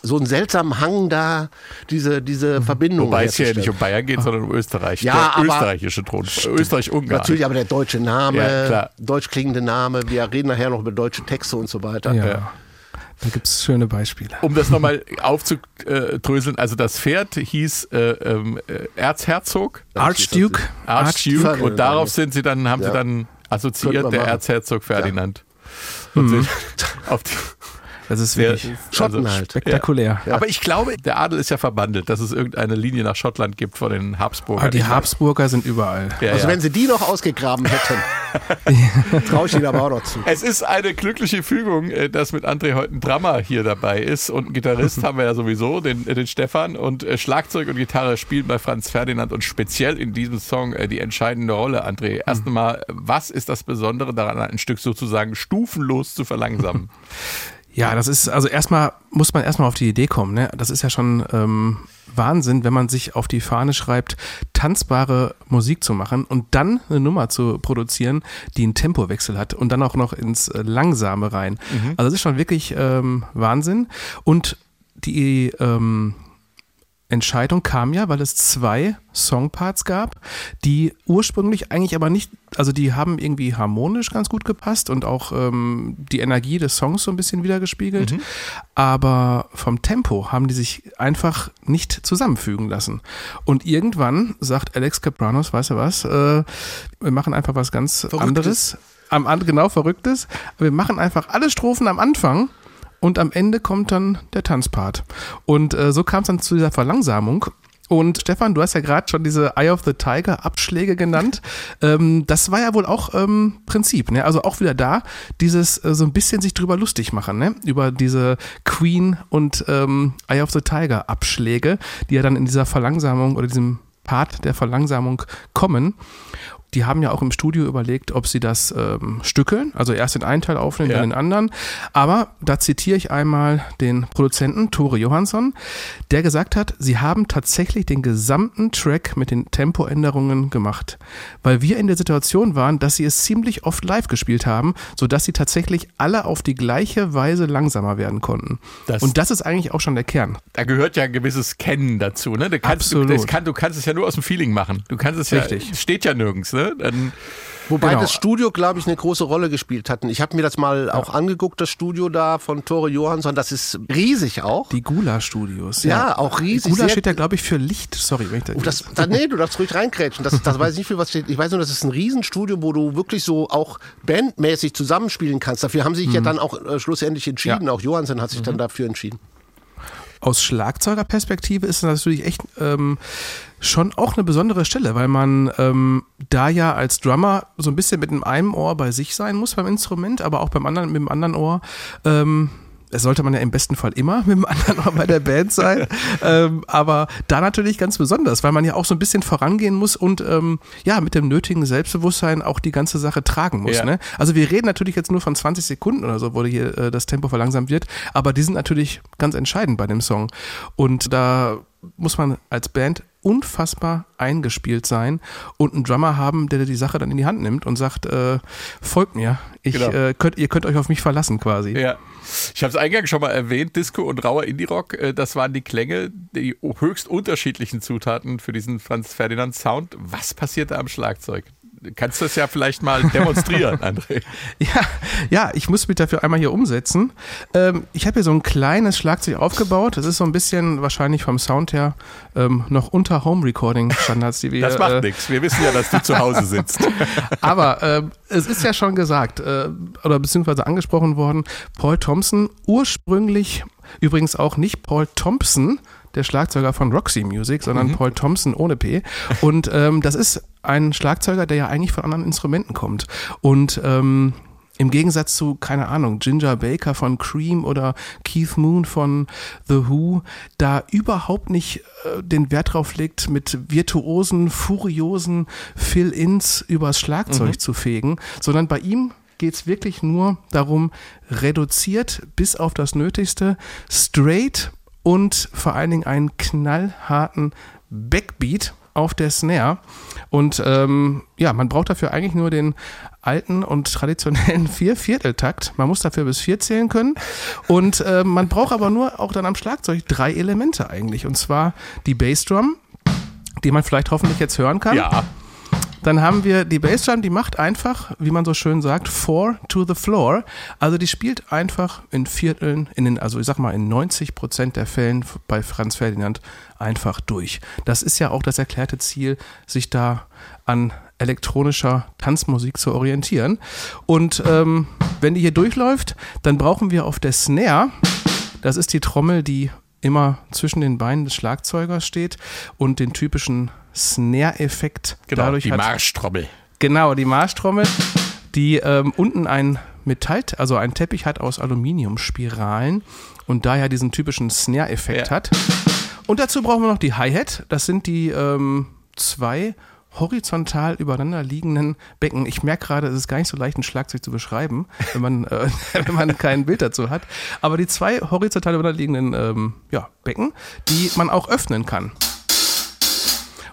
[SPEAKER 3] so einen seltsamen Hang da, diese, diese Verbindung.
[SPEAKER 4] Wobei es hier ja nicht um. Bayern geht, sondern um Österreich.
[SPEAKER 3] Ja,
[SPEAKER 4] der
[SPEAKER 3] aber-
[SPEAKER 4] österreichische Thron. Österreich-Ungarn.
[SPEAKER 3] Natürlich aber der deutsche Name,
[SPEAKER 4] Ja, klar.
[SPEAKER 3] deutsch klingende Name. Wir reden nachher noch über deutsche Texte und so weiter.
[SPEAKER 5] ja.
[SPEAKER 4] ja.
[SPEAKER 5] Da gibt es schöne Beispiele.
[SPEAKER 4] Um das nochmal aufzudröseln, also das Pferd hieß äh, ähm, äh,
[SPEAKER 5] Archduke.
[SPEAKER 4] Erzherzog.
[SPEAKER 3] Archduke.
[SPEAKER 4] Archduke.
[SPEAKER 3] Ferdinand.
[SPEAKER 4] Und darauf sind sie dann, haben
[SPEAKER 3] Ja.
[SPEAKER 4] sie dann assoziiert, der
[SPEAKER 3] machen.
[SPEAKER 4] Erzherzog Ferdinand. Und sind auf die,
[SPEAKER 5] Das ist
[SPEAKER 4] sehr,
[SPEAKER 5] wirklich
[SPEAKER 3] Schotten
[SPEAKER 4] also,
[SPEAKER 3] halt.
[SPEAKER 5] spektakulär.
[SPEAKER 4] Ja. Aber ich glaube, der Adel ist ja verbandelt, dass es irgendeine Linie nach Schottland gibt von den Habsburgern.
[SPEAKER 5] Aber die Habsburger sind überall.
[SPEAKER 4] Ja,
[SPEAKER 3] Also
[SPEAKER 4] ja.
[SPEAKER 3] wenn sie die noch ausgegraben hätten, traue ich ihnen aber auch noch zu.
[SPEAKER 4] Es ist eine glückliche Fügung, äh, dass mit André heute ein Drummer hier dabei ist und einen Gitarrist haben wir ja sowieso, den, äh, den Stefan und äh, Schlagzeug und Gitarre spielen bei Franz Ferdinand und speziell in diesem Song die entscheidende Rolle, André. Erst einmal, was ist das Besondere daran, ein Stück sozusagen stufenlos zu verlangsamen?
[SPEAKER 5] Ja, das ist, also erstmal muss man erstmal auf die Idee kommen. Ne? Das ist ja schon ähm, Wahnsinn, wenn man sich auf die Fahne schreibt, tanzbare Musik zu machen und dann eine Nummer zu produzieren, die einen Tempowechsel hat und dann auch noch ins Langsame rein. Also das ist schon wirklich ähm, Wahnsinn. Und die ähm, Entscheidung kam ja, weil es zwei Songparts gab, die ursprünglich eigentlich aber nicht, also die haben irgendwie harmonisch ganz gut gepasst und auch ähm, die Energie des Songs so ein bisschen wiedergespiegelt. Aber vom Tempo haben die sich einfach nicht zusammenfügen lassen. Und irgendwann sagt Alex Capranos, weißt du was, äh, wir machen einfach was ganz anderes. Am, genau, Verrücktes. Wir machen einfach alle Strophen am Anfang und am Ende kommt dann der Tanzpart. Und äh, so kam es dann zu dieser Verlangsamung. Und Stefan, du hast ja gerade schon diese Eye of the Tiger Abschläge genannt. ähm, das war ja wohl auch ähm, Prinzip. Ne? Also auch wieder da, dieses äh, so ein bisschen sich drüber lustig machen, ne? über diese Queen und ähm, Eye of the Tiger Abschläge, die ja dann in dieser Verlangsamung oder diesem Part der Verlangsamung kommen. Die haben ja auch im Studio überlegt, ob sie das ähm, stückeln, also erst den einen Teil aufnehmen,
[SPEAKER 4] Ja.
[SPEAKER 5] dann den anderen. Aber da zitiere ich einmal den Produzenten Tore Johansson, der gesagt hat, sie haben tatsächlich den gesamten Track mit den Tempoänderungen gemacht, weil wir in der Situation waren, dass sie es ziemlich oft live gespielt haben, sodass sie tatsächlich alle auf die gleiche Weise langsamer werden konnten.
[SPEAKER 4] Das-
[SPEAKER 5] Und das ist eigentlich auch schon der Kern.
[SPEAKER 4] Da gehört ja ein gewisses Kennen dazu, ne? Du kannst,
[SPEAKER 5] Absolut.
[SPEAKER 4] Du, kann, du kannst es ja nur aus dem Feeling machen. Du kannst es
[SPEAKER 5] Richtig.
[SPEAKER 4] ja, es steht ja nirgends, ne? Dann,
[SPEAKER 3] Wobei
[SPEAKER 5] Genau.
[SPEAKER 3] das Studio, glaube ich, eine große Rolle gespielt hat. Und Ich habe mir das mal auch angeguckt, das Studio da von Tore Johansson. Das ist riesig auch.
[SPEAKER 5] Die Gula Studios.
[SPEAKER 3] Ja, auch riesig,
[SPEAKER 5] Gula steht ja, glaube ich, für Licht. Sorry, wenn ich da.
[SPEAKER 3] Oh, das, da, nee, du darfst ruhig reinkrätschen. Das, das weiß ich nicht viel, was steht. Ich weiß nur, das ist ein Riesenstudio, wo du wirklich so auch bandmäßig zusammenspielen kannst. Dafür haben sie sich ja dann auch äh, schlussendlich entschieden.
[SPEAKER 5] Ja.
[SPEAKER 3] Auch Johansson hat sich dann dafür entschieden.
[SPEAKER 5] Aus Schlagzeugerperspektive ist das natürlich echt ähm, schon auch eine besondere Stelle, weil man ähm, da ja als Drummer so ein bisschen mit einem Ohr bei sich sein muss beim Instrument, aber auch beim anderen mit dem anderen Ohr. Ähm, das sollte man ja im besten Fall immer mit dem anderen bei der Band sein. ähm, aber da natürlich ganz besonders, weil man ja auch so ein bisschen vorangehen muss und ähm, ja, mit dem nötigen Selbstbewusstsein auch die ganze Sache tragen muss.
[SPEAKER 4] Ja.
[SPEAKER 5] Ne? Also wir reden natürlich jetzt nur von 20 Sekunden oder so, wo hier äh, das Tempo verlangsamt wird, aber die sind natürlich ganz entscheidend bei dem Song. Und da muss man als Band unfassbar eingespielt sein und einen Drummer haben, der die Sache dann in die Hand nimmt und sagt, äh, folgt mir, ich,
[SPEAKER 4] Genau.
[SPEAKER 5] äh, könnt, ihr könnt euch auf mich verlassen quasi.
[SPEAKER 4] ja. Ich habe es eingangs schon mal erwähnt, Disco und rauer Indie-Rock, äh, das waren die Klänge, die höchst unterschiedlichen Zutaten für diesen Franz Ferdinand Sound. Was passiert da am Schlagzeug? Kannst du das ja vielleicht mal demonstrieren, André?
[SPEAKER 5] Ja, ja, ich muss mich dafür einmal hier umsetzen. Ähm, ich habe hier so ein kleines Schlagzeug aufgebaut. Das ist so ein bisschen wahrscheinlich vom Sound her ähm, noch unter Home-Recording-Standards, die wir
[SPEAKER 4] Das macht
[SPEAKER 5] äh,
[SPEAKER 4] nichts. Wir wissen ja, dass du zu Hause sitzt.
[SPEAKER 5] Aber ähm, es ist ja schon gesagt äh, oder beziehungsweise angesprochen worden, Paul Thompson, ursprünglich übrigens auch nicht Paul Thompson, der Schlagzeuger von Roxy Music, sondern Paul Thompson ohne P. Und ähm, das ist ein Schlagzeuger, der ja eigentlich von anderen Instrumenten kommt. Und ähm, im Gegensatz zu, keine Ahnung, Ginger Baker von Cream oder Keith Moon von The Who, da überhaupt nicht äh, den Wert drauf legt, mit virtuosen, furiosen Fill-Ins übers Schlagzeug zu fegen, sondern bei ihm geht's wirklich nur darum, reduziert bis auf das Nötigste, straight und vor allen Dingen einen knallharten Backbeat auf der Snare. Und ähm, ja, man braucht dafür eigentlich nur den alten und traditionellen Vier-Viertel-Takt. Man muss dafür bis vier zählen können. Und äh, man braucht aber nur auch dann am Schlagzeug drei Elemente eigentlich. Und zwar die Bassdrum, die man vielleicht hoffentlich jetzt hören kann.
[SPEAKER 4] Ja.
[SPEAKER 5] Dann haben wir die Bassdrum, die macht einfach, wie man so schön sagt, four to the floor. Also die spielt einfach in Vierteln, in den, also ich sag mal in 90 Prozent der Fällen bei Franz Ferdinand einfach durch. Das ist ja auch das erklärte Ziel, sich da an elektronischer Tanzmusik zu orientieren. Und ähm, wenn die hier durchläuft, dann brauchen wir auf der Snare, das ist die Trommel, die immer zwischen den Beinen des Schlagzeugers steht und den typischen Snare-Effekt
[SPEAKER 4] Genau,
[SPEAKER 5] dadurch
[SPEAKER 4] die
[SPEAKER 5] hat.
[SPEAKER 4] Marschtrommel.
[SPEAKER 5] Genau, die Marschtrommel, die ähm, unten ein Metall, also ein Teppich hat aus Aluminiumspiralen und daher diesen typischen Snare-Effekt
[SPEAKER 4] Ja.
[SPEAKER 5] hat. Und dazu brauchen wir noch die Hi-Hat. Das sind die ähm, zwei horizontal übereinander liegenden Becken. Ich merke gerade, es ist gar nicht so leicht, ein Schlagzeug zu beschreiben, wenn man, äh, wenn man kein Bild dazu hat. Aber die zwei horizontal übereinander liegenden ähm, ja, Becken, die man auch öffnen kann.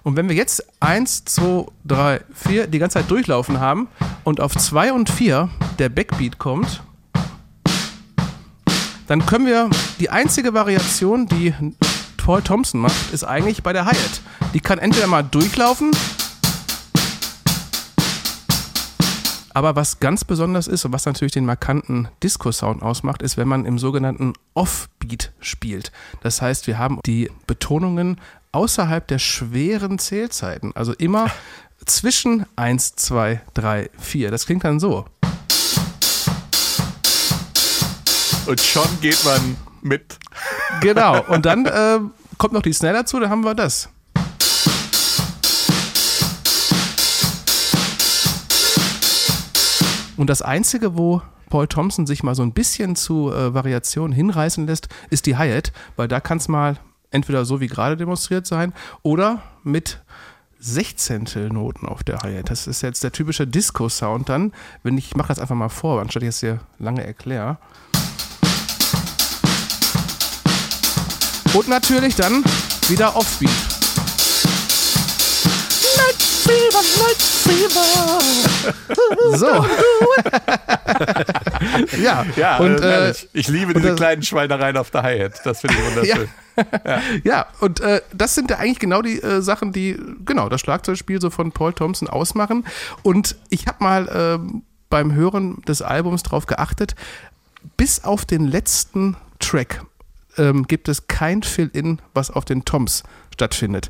[SPEAKER 5] Und wenn wir jetzt eins, zwei, drei, vier die ganze Zeit durchlaufen haben und auf zwei und vier der Backbeat kommt, dann können wir die einzige Variation, die Paul Thompson macht, ist eigentlich bei der Hi-Hat. Die kann entweder mal durchlaufen, aber was ganz besonders ist und was natürlich den markanten Disco-Sound ausmacht, ist, wenn man im sogenannten Offbeat spielt. Das heißt, wir haben die Betonungen außerhalb der schweren Zählzeiten, also immer zwischen 1, 2, 3, 4. Das klingt dann so.
[SPEAKER 4] Und schon geht man mit.
[SPEAKER 5] Genau. Und dann äh, kommt noch die Snare dazu, dann haben wir das. Und das Einzige, wo Paul Thompson sich mal so ein bisschen zu äh, Variationen hinreißen lässt, ist die Hi-Hat, weil da kann es mal entweder so wie gerade demonstriert sein oder mit Sechzehntelnoten auf der Hi-Hat. Das ist jetzt der typische Disco-Sound dann. Wenn ich, ich mache das einfach mal vor, anstatt ich es hier lange erkläre. Und natürlich dann wieder Offbeat. So. ja,
[SPEAKER 4] Ja,
[SPEAKER 5] und,
[SPEAKER 4] äh,
[SPEAKER 5] äh,
[SPEAKER 4] ich liebe diese
[SPEAKER 5] das-
[SPEAKER 4] kleinen Schweinereien auf der Hi-Hat. Das finde ich wunderschön.
[SPEAKER 5] Ja, und äh, das sind ja eigentlich genau die äh, Sachen, die genau das Schlagzeugspiel so von Paul Thompson ausmachen. Und ich habe mal ähm, beim Hören des Albums drauf geachtet, bis auf den letzten Track ähm, gibt es kein Fill-In, was auf den Toms stattfindet.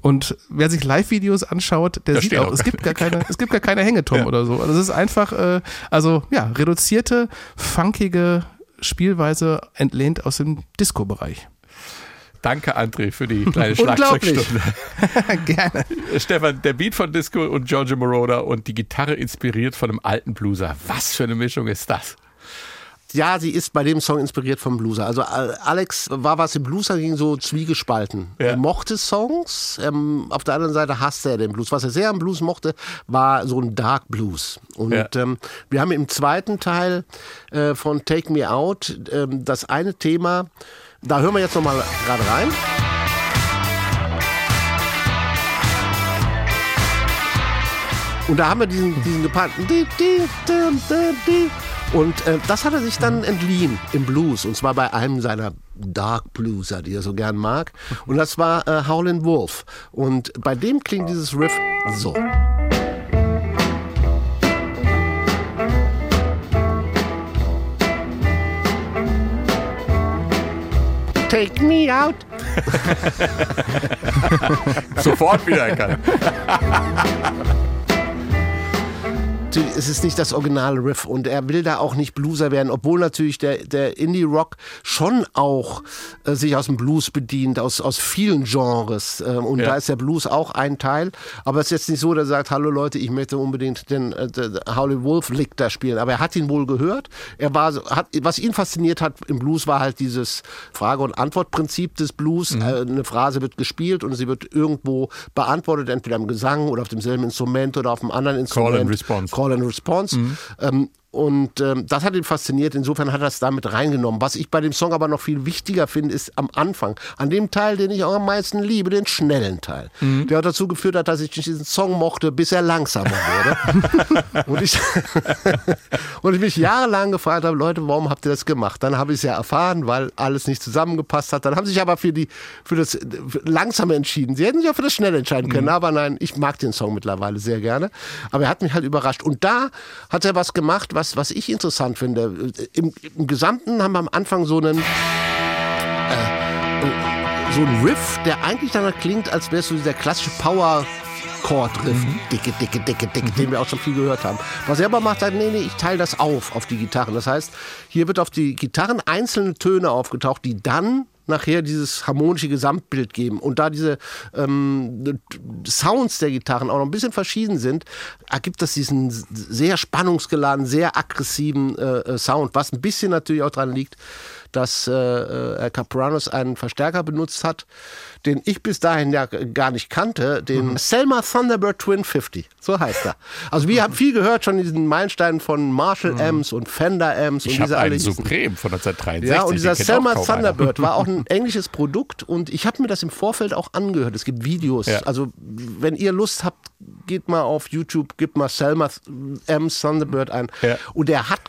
[SPEAKER 5] Und wer sich Live-Videos anschaut, der
[SPEAKER 4] Da
[SPEAKER 5] sieht auch, es gibt gar keine, es gibt gar keine Hängetom
[SPEAKER 4] Ja.
[SPEAKER 5] oder so. Also es ist einfach, äh, also ja, reduzierte, funkige Spielweise entlehnt aus dem Disco-Bereich.
[SPEAKER 4] Danke, André, für die kleine. Schlagzeugstunde.
[SPEAKER 5] Gerne.
[SPEAKER 4] Stefan, der Beat von Disco und Giorgio Moroder und die Gitarre inspiriert von einem alten Blueser. Was für eine Mischung ist das?
[SPEAKER 3] Ja, sie ist bei dem Song inspiriert vom Blueser. Also äh, Alex war, was im Blues ging, so zwiegespalten.
[SPEAKER 4] Ja.
[SPEAKER 3] Er mochte Songs, ähm, auf der anderen Seite hasste er den Blues. Was er sehr am Blues mochte, war so ein Dark Blues. Und
[SPEAKER 4] Ja.
[SPEAKER 3] ähm, wir haben im zweiten Teil äh, von Take Me Out ähm, das eine Thema, da hören wir jetzt nochmal gerade rein. Und da haben wir diesen, diesen gepannten. Und äh, das hat er sich dann entliehen im Blues. Und zwar bei einem seiner Dark Blueser, die er so gern mag. Und das war äh, Howlin' Wolf. Und bei dem klingt dieses Riff so. Take me out.
[SPEAKER 4] Sofort wiedererkannt.
[SPEAKER 3] Natürlich, Es ist nicht das originale Riff und er will da auch nicht Blueser werden, obwohl natürlich der, der Indie-Rock schon auch äh, sich aus dem Blues bedient, aus, aus vielen Genres. Ähm, und
[SPEAKER 4] Ja.
[SPEAKER 3] da ist der Blues auch ein Teil. Aber es ist jetzt nicht so, dass er sagt, hallo Leute, ich möchte unbedingt den äh, Wolf Lick da spielen. Aber er hat ihn wohl gehört. Er war, hat, was ihn fasziniert hat im Blues war halt dieses Frage- und Antwortprinzip des Blues.
[SPEAKER 4] Mhm.
[SPEAKER 3] Äh, eine Phrase wird gespielt und sie wird irgendwo beantwortet, entweder im Gesang oder auf demselben Instrument oder auf einem anderen Instrument.
[SPEAKER 4] and Response.
[SPEAKER 3] Call and Response. Ähm, und ähm, das hat ihn fasziniert. Insofern hat er es damit reingenommen. Was ich bei dem Song aber noch viel wichtiger finde, ist am Anfang. An dem Teil, den ich auch am meisten liebe, den schnellen Teil. Der hat dazu geführt, hat, dass ich diesen Song mochte, bis er langsamer wurde. und, ich, und ich mich jahrelang gefragt habe, Leute, warum habt ihr das gemacht? Dann habe ich es ja erfahren, weil alles nicht zusammengepasst hat. Dann haben sie sich aber für, die, für das für Langsame entschieden. Sie hätten sich auch für das Schnelle entscheiden können. Aber nein, ich mag den Song mittlerweile sehr gerne. Aber er hat mich halt überrascht. Und da hat er was gemacht, was, was ich interessant finde. Im, Im Gesamten haben wir am Anfang so einen so ein Riff, der eigentlich danach klingt, als wäre es so dieser klassische Power Chord Riff, dicke, dicke, dicke, dicke, den wir auch schon viel gehört haben. Was er aber macht, sagt, nee, nee, ich teile das auf, auf die Gitarren. Das heißt, hier wird auf die Gitarren einzelne Töne aufgetaucht, die dann nachher dieses harmonische Gesamtbild geben. Und da diese ähm, Sounds der Gitarren auch noch ein bisschen verschieden sind, ergibt das diesen sehr spannungsgeladenen, sehr aggressiven äh, äh, Sound, was ein bisschen natürlich auch daran liegt, dass äh, äh, Herr Capranos einen Verstärker benutzt hat, den ich bis dahin ja gar nicht kannte, den Selma Thunderbird Twin 50. So heißt er. Also wir haben viel gehört schon in diesen Meilensteinen von Marshall Amps und Fender Amps und
[SPEAKER 4] Ich
[SPEAKER 3] diese
[SPEAKER 4] habe
[SPEAKER 3] alle.
[SPEAKER 4] Supreme von 1963.
[SPEAKER 3] Ja, und dieser Selma
[SPEAKER 4] kaum einer.
[SPEAKER 3] Thunderbird war auch ein englisches Produkt und ich habe mir das im Vorfeld auch angehört. Es gibt Videos.
[SPEAKER 4] Ja.
[SPEAKER 3] Also, wenn ihr Lust habt, geht mal auf YouTube, gebt mal Selma Amps Thunderbird ein.
[SPEAKER 4] Ja.
[SPEAKER 3] Und der hat.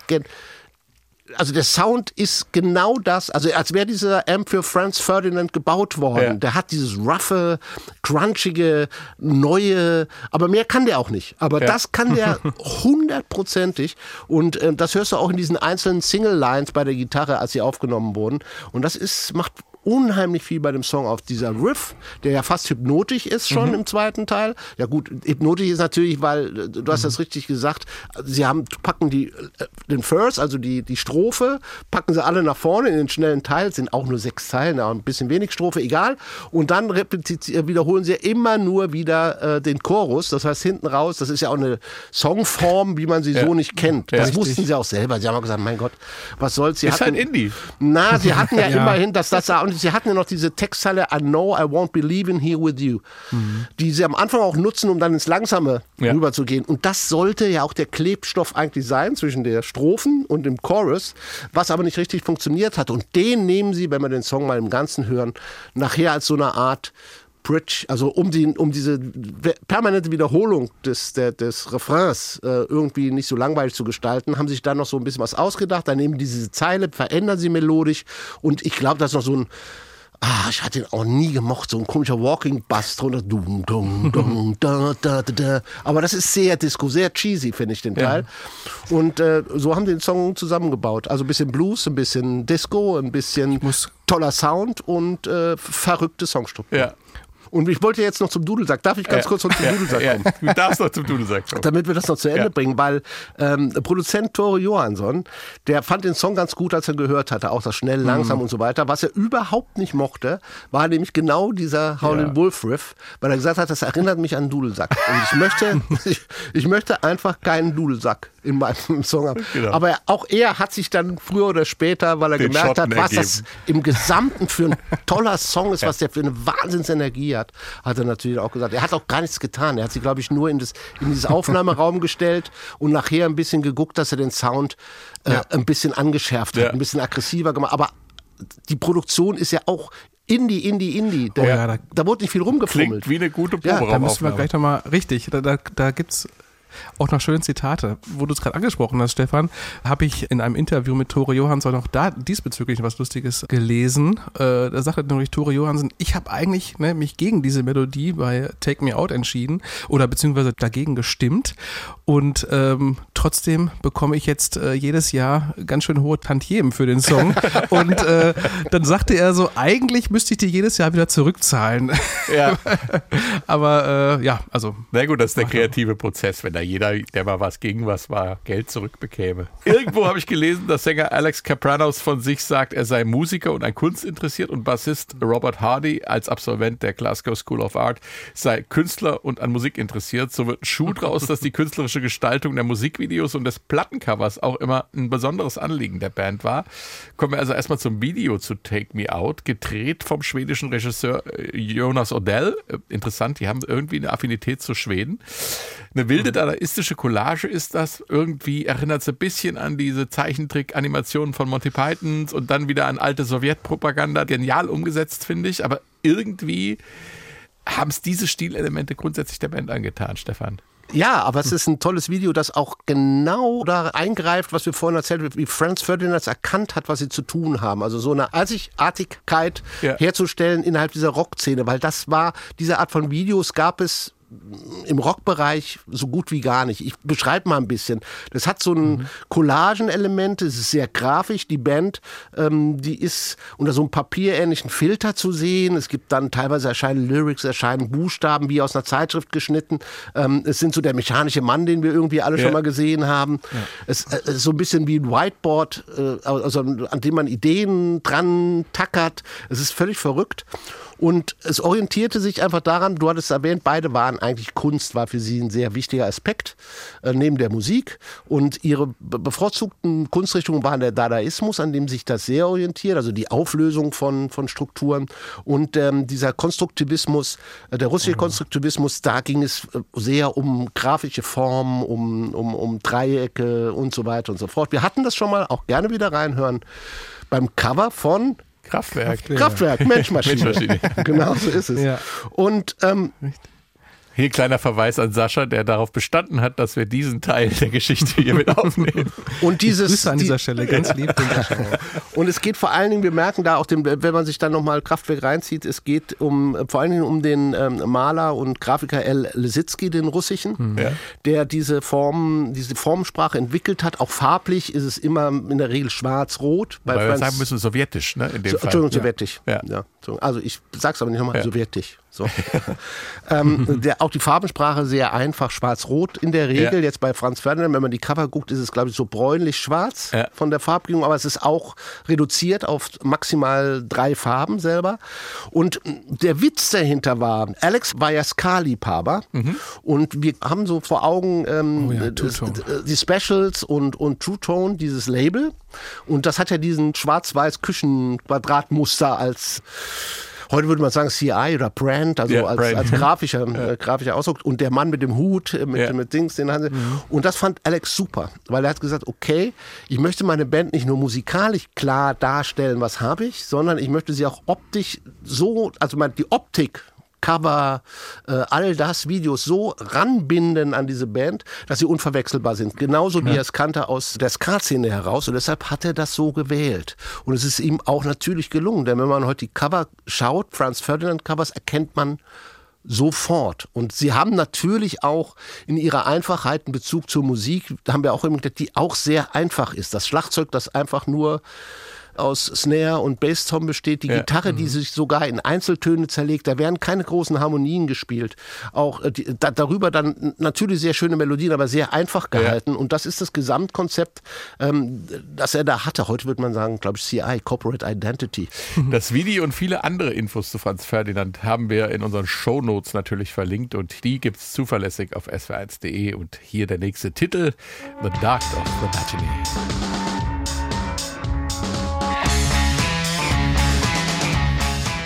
[SPEAKER 3] Also der Sound ist genau das, also als wäre dieser Amp für Franz Ferdinand gebaut worden.
[SPEAKER 4] Ja.
[SPEAKER 3] Der hat dieses roughe, crunchige, neue, aber mehr kann der auch nicht. Aber
[SPEAKER 4] Ja.
[SPEAKER 3] das kann der hundertprozentig und äh, das hörst du auch in diesen einzelnen Single-Lines bei der Gitarre, als sie aufgenommen wurden. Und das ist, macht unheimlich viel bei dem Song auf. Dieser Riff, der ja fast hypnotisch ist schon
[SPEAKER 4] Mhm.
[SPEAKER 3] im zweiten Teil. Ja gut, hypnotisch ist natürlich, weil, äh, du hast das richtig gesagt, sie haben, packen die, äh, den Verse, also die, die Strophe, packen sie alle nach vorne in den schnellen Teil, sind auch nur sechs Zeilen, aber ein bisschen wenig Strophe, egal. Und dann äh, wiederholen sie immer nur wieder äh, den Chorus. Das heißt, hinten raus, das ist ja auch eine Songform, wie man sie so nicht kennt.
[SPEAKER 4] Ja,
[SPEAKER 3] Das
[SPEAKER 4] richtig.
[SPEAKER 3] wussten sie auch selber. Sie haben auch gesagt, mein Gott, was soll's. Sie
[SPEAKER 4] Ist
[SPEAKER 3] hatten,
[SPEAKER 4] halt Indie.
[SPEAKER 3] na, sie hatten ja,
[SPEAKER 5] Ja.
[SPEAKER 3] immerhin, dass das auch und sie hatten ja noch diese Textzeile I know I won't be leaving here with you, die sie am Anfang auch nutzen, um dann ins Langsame
[SPEAKER 4] Ja.
[SPEAKER 3] rüberzugehen. Und das sollte ja auch der Klebstoff eigentlich sein zwischen der Strophen und dem Chorus, was aber nicht richtig funktioniert hat. Und den nehmen sie, wenn wir den Song mal im Ganzen hören, nachher als so eine Art Bridge, also um, die, um diese permanente Wiederholung des, der, des Refrains äh, irgendwie nicht so langweilig zu gestalten, haben sich dann noch so ein bisschen was ausgedacht. Dann nehmen die diese Zeile, verändern sie melodisch und ich glaube, da ist noch so ein Ah, ich hatte ihn auch nie gemocht, so ein komischer Walking Bass drunter. Dum, dum, dum, da, da, da, da. Aber das ist sehr Disco, sehr cheesy, finde ich den Teil. Und äh, so haben die den Song zusammengebaut. Also ein bisschen Blues, ein bisschen Disco, ein bisschen toller Sound und äh, verrückte Songstruktur.
[SPEAKER 4] Ja.
[SPEAKER 3] Und ich wollte jetzt noch zum Dudelsack. Darf ich ganz
[SPEAKER 4] Ja.
[SPEAKER 3] kurz noch zum
[SPEAKER 4] ja,
[SPEAKER 3] Dudelsack
[SPEAKER 4] ja.
[SPEAKER 3] kommen?
[SPEAKER 4] Du darfst noch zum Dudelsack kommen.
[SPEAKER 3] damit wir das noch zu Ende
[SPEAKER 4] Ja.
[SPEAKER 3] bringen, weil ähm, Produzent Tore Johansson, der fand den Song ganz gut, als er gehört hatte, auch das schnell, langsam
[SPEAKER 4] Mhm.
[SPEAKER 3] und so weiter. Was er überhaupt nicht mochte, war nämlich genau dieser Howlin'
[SPEAKER 4] Ja.
[SPEAKER 3] Wolf Riff, weil er gesagt hat, das erinnert mich an Dudelsack. Und ich möchte, ich, ich möchte einfach keinen Dudelsack in meinem Song haben.
[SPEAKER 4] Genau.
[SPEAKER 3] Aber auch er hat sich dann früher oder später, weil er
[SPEAKER 4] Den
[SPEAKER 3] gemerkt
[SPEAKER 4] Schotten
[SPEAKER 3] hat, was das im Gesamten für ein toller Song ist, was der für eine Wahnsinnsenergie hat, hat er natürlich auch gesagt. Er hat auch gar nichts getan. Er hat sich, glaube ich, nur in, das, in dieses Aufnahmeraum gestellt und nachher ein bisschen geguckt, dass er den Sound äh, ein bisschen angeschärft hat,
[SPEAKER 4] Ja.
[SPEAKER 3] ein bisschen aggressiver gemacht. Aber die Produktion ist ja auch Indie, Indie, Indie. Da,
[SPEAKER 5] Oh ja, da-
[SPEAKER 3] da wurde nicht viel rumgefummelt.
[SPEAKER 4] Klingt wie eine gute
[SPEAKER 3] Ja, da
[SPEAKER 5] müssen wir gleich nochmal, richtig, da, da, da gibt's auch noch schöne Zitate. Wo du es gerade angesprochen hast, Stefan, habe ich in einem Interview mit Tore Johansson auch da diesbezüglich was Lustiges gelesen. Äh, da sagte nämlich Tore Johansson, ich habe eigentlich ne, mich gegen diese Melodie bei Take Me Out entschieden oder beziehungsweise dagegen gestimmt. Und ähm, trotzdem bekomme ich jetzt äh, jedes Jahr ganz schön hohe Tantiemen für den Song. Und äh, dann sagte er so, eigentlich müsste ich die jedes Jahr wieder zurückzahlen.
[SPEAKER 4] Ja.
[SPEAKER 5] Aber äh, ja, also
[SPEAKER 4] Na gut, das ist der kreative Prozess, wenn da jeder, der mal was gegen was war, Geld zurückbekäme. Irgendwo habe ich gelesen, dass Sänger Alex Capranos von sich sagt, er sei Musiker und an Kunst interessiert und Bassist Robert Hardy als Absolvent der Glasgow School of Art sei Künstler und an Musik interessiert. So wird ein Schuh draus, dass die künstlerische Gestaltung der Musikvideos und des Plattencovers auch immer ein besonderes Anliegen der Band war. Kommen wir also erstmal zum Video zu Take Me Out, gedreht vom schwedischen Regisseur äh, Jonas Odell. Äh, Interessant, die haben irgendwie eine Affinität zu Schweden. Eine wilde dadaistische Collage ist das. Irgendwie erinnert es ein bisschen an diese Zeichentrick-Animationen von Monty Pythons und dann wieder an alte Sowjetpropaganda. Genial umgesetzt, finde ich. Aber irgendwie haben es diese Stilelemente grundsätzlich der Band angetan, Stefan.
[SPEAKER 3] Ja, aber es ist ein tolles Video, das auch genau da eingreift, was wir vorhin erzählt haben, wie Franz Ferdinand erkannt hat, was sie zu tun haben. Also so eine Einzigartigkeit
[SPEAKER 4] Ja.
[SPEAKER 3] herzustellen innerhalb dieser Rockszene, weil das war, diese Art von Videos gab es im Rockbereich so gut wie gar nicht. Ich beschreibe mal ein bisschen. Das hat so ein Collagen-Element, es ist sehr grafisch. Die Band, ähm, die ist unter so einem papierähnlichen Filter zu sehen. Es gibt dann teilweise erscheinen Lyrics, erscheinen Buchstaben wie aus einer Zeitschrift geschnitten. Ähm, es sind so der mechanische Mann, den wir irgendwie alle
[SPEAKER 4] Ja.
[SPEAKER 3] schon mal gesehen haben. Es äh, es ist so ein bisschen wie ein Whiteboard, äh, also an dem man Ideen dran tackert. Es ist völlig verrückt. Und es orientierte sich einfach daran, du hattest erwähnt, beide waren eigentlich Kunst, war für sie ein sehr wichtiger Aspekt, äh, neben der Musik. Und ihre be- bevorzugten Kunstrichtungen waren der Dadaismus, an dem sich das sehr orientiert, also die Auflösung von, von Strukturen. Und ähm, dieser Konstruktivismus, äh, der russische Konstruktivismus, da ging es äh, sehr um grafische Formen, um, um, um Dreiecke und so weiter und so fort. Wir hatten das schon mal, auch gerne wieder reinhören, beim Cover von
[SPEAKER 4] Kraftwerk.
[SPEAKER 3] Kraftwerk, Menschmaschine.
[SPEAKER 4] Menschmaschine.
[SPEAKER 3] genau so ist es.
[SPEAKER 5] Ja.
[SPEAKER 3] Und ähm,
[SPEAKER 4] Hier ein kleiner Verweis an Sascha, der darauf bestanden hat, dass wir diesen Teil der Geschichte hier mit aufnehmen.
[SPEAKER 3] und dieses
[SPEAKER 5] Grüße an
[SPEAKER 3] die,
[SPEAKER 5] dieser Stelle, ganz lieb.
[SPEAKER 3] und es geht vor allen Dingen, wir merken da auch, den, wenn man sich dann nochmal Kraftwerk reinzieht, es geht um vor allen Dingen um den ähm, Maler und Grafiker El Lesitzky, den russischen,
[SPEAKER 4] Ja.
[SPEAKER 3] der diese Formen, diese Formensprache entwickelt hat. Auch farblich ist es immer in der Regel schwarz-rot.
[SPEAKER 4] Weil wir sagen müssen sowjetisch, ne? In dem
[SPEAKER 3] So,
[SPEAKER 4] Fall.
[SPEAKER 3] Entschuldigung, sowjetisch.
[SPEAKER 4] Ja.
[SPEAKER 3] Ja. Entschuldigung. Also ich sag's aber nicht nochmal,
[SPEAKER 4] Ja.
[SPEAKER 3] sowjetisch. So. ähm, der auch die Farbensprache sehr einfach, schwarz-rot in der Regel.
[SPEAKER 4] Ja.
[SPEAKER 3] Jetzt bei Franz Ferdinand, wenn man die Cover guckt, ist es, glaube ich, so bräunlich-schwarz
[SPEAKER 4] Ja.
[SPEAKER 3] von der Farbgebung, aber es ist auch reduziert auf maximal drei Farben selber. Und der Witz dahinter war, Alex war ja Ska-Liebhaber und wir haben so vor Augen ähm,
[SPEAKER 5] Oh ja,
[SPEAKER 3] das-
[SPEAKER 5] Two-Tone.
[SPEAKER 3] äh, die Specials und, und True Tone, dieses Label. Und das hat ja diesen schwarz-weiß Küchenquadratmuster als Heute würde man sagen CI oder Brand, also
[SPEAKER 4] Ja,
[SPEAKER 3] als,
[SPEAKER 4] Brand.
[SPEAKER 3] als grafischer, äh, grafischer Ausdruck. Und der Mann mit dem Hut, äh, mit,
[SPEAKER 4] Ja.
[SPEAKER 3] mit Dings, den haben sie. Und das fand Alex super, weil er hat gesagt, okay, ich möchte meine Band nicht nur musikalisch klar darstellen, was habe ich, sondern ich möchte sie auch optisch so, also die Optik Cover, äh, all das, Videos so ranbinden an diese Band, dass sie unverwechselbar sind. Genauso wie er es kannte aus der Ska-Szene heraus. Und deshalb hat er das so gewählt. Und es ist ihm auch natürlich gelungen. Denn wenn man heute die Cover schaut, Franz Ferdinand Covers, erkennt man sofort. Und sie haben natürlich auch in ihrer Einfachheit einen Bezug zur Musik, da haben wir auch immer gedacht, die auch sehr einfach ist. Das Schlagzeug, das einfach nur aus Snare und Basstom besteht, die
[SPEAKER 4] Ja.
[SPEAKER 3] Gitarre, die sich sogar in Einzeltöne zerlegt, da werden keine großen Harmonien gespielt. Auch äh, die, da, darüber dann natürlich sehr schöne Melodien, aber sehr einfach gehalten. Und das ist das Gesamtkonzept, ähm, das er da hatte. Heute würde man sagen, glaube ich, CI, Corporate Identity.
[SPEAKER 4] Das Video und viele andere Infos zu Franz Ferdinand haben wir in unseren Shownotes natürlich verlinkt und die gibt's zuverlässig auf swr1.de und hier der nächste Titel, The Dark of the Matinee.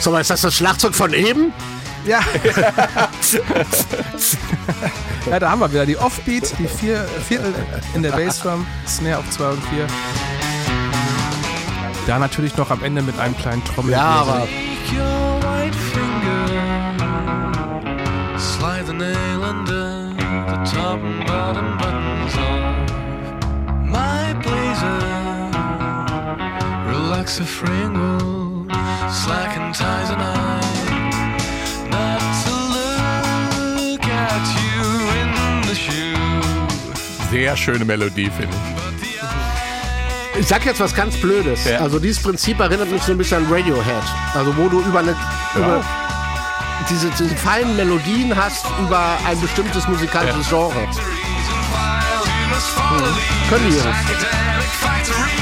[SPEAKER 3] So, aber ist das das Schlagzeug von eben?
[SPEAKER 5] Ja. ja, da haben wir wieder die Offbeat, die vier Viertel in der Bassdrum, Snare auf 2 und 4. Da natürlich noch am Ende mit einem kleinen Trommel.
[SPEAKER 3] Ja, aber
[SPEAKER 7] slide the nail under the top and bottom buttons off my blazer. Relax the fringle, slacken ties and I. Not to look at you in the shoe.
[SPEAKER 4] Sehr schöne Melodie, finde ich.
[SPEAKER 3] Ich sag jetzt was ganz Blödes.
[SPEAKER 4] Ja.
[SPEAKER 3] Also dieses Prinzip erinnert mich so ein bisschen an Radiohead. Also wo du über eine über diese, diese feinen Melodien hast über ein bestimmtes musikalisches Genre. Können die Jungs.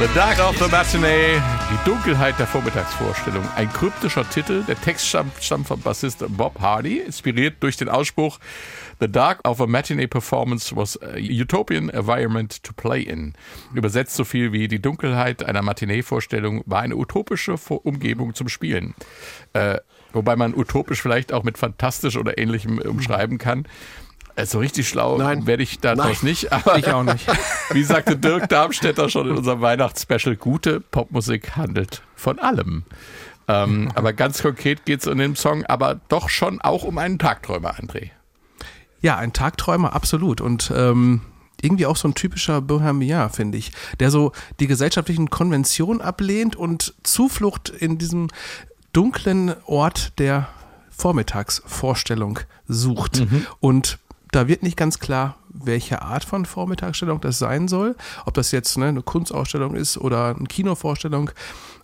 [SPEAKER 7] The dark of the matinee
[SPEAKER 4] die Dunkelheit der Vormittagsvorstellung. Ein kryptischer Titel. Der Text stammt, stammt vom Bassist Bob Hardy, inspiriert durch den Ausspruch The Dark of a Matinee Performance was a utopian environment to play in. Übersetzt so viel wie die Dunkelheit einer Matinee-Vorstellung war eine utopische Umgebung zum Spielen. Äh, wobei man utopisch vielleicht auch mit fantastisch oder ähnlichem umschreiben kann. Äh, So richtig schlau
[SPEAKER 3] Nein.
[SPEAKER 4] werde ich daraus
[SPEAKER 3] Nein.
[SPEAKER 4] nicht. Aber
[SPEAKER 5] Ich auch nicht.
[SPEAKER 4] wie sagte Dirk Darmstädter schon in unserem Weihnachtsspecial, gute Popmusik handelt von allem. Ähm, aber ganz konkret geht es in dem Song aber doch schon auch um einen Tagträumer, André.
[SPEAKER 5] Ja, ein Tagträumer, absolut. Und ähm, irgendwie auch so ein typischer Bohemian, finde ich, der so die gesellschaftlichen Konventionen ablehnt und Zuflucht in diesem dunklen Ort der Vormittagsvorstellung sucht. Und da wird nicht ganz klar, welche Art von Vormittagsstellung das sein soll. Ob das jetzt ne, eine Kunstausstellung ist oder eine Kinovorstellung.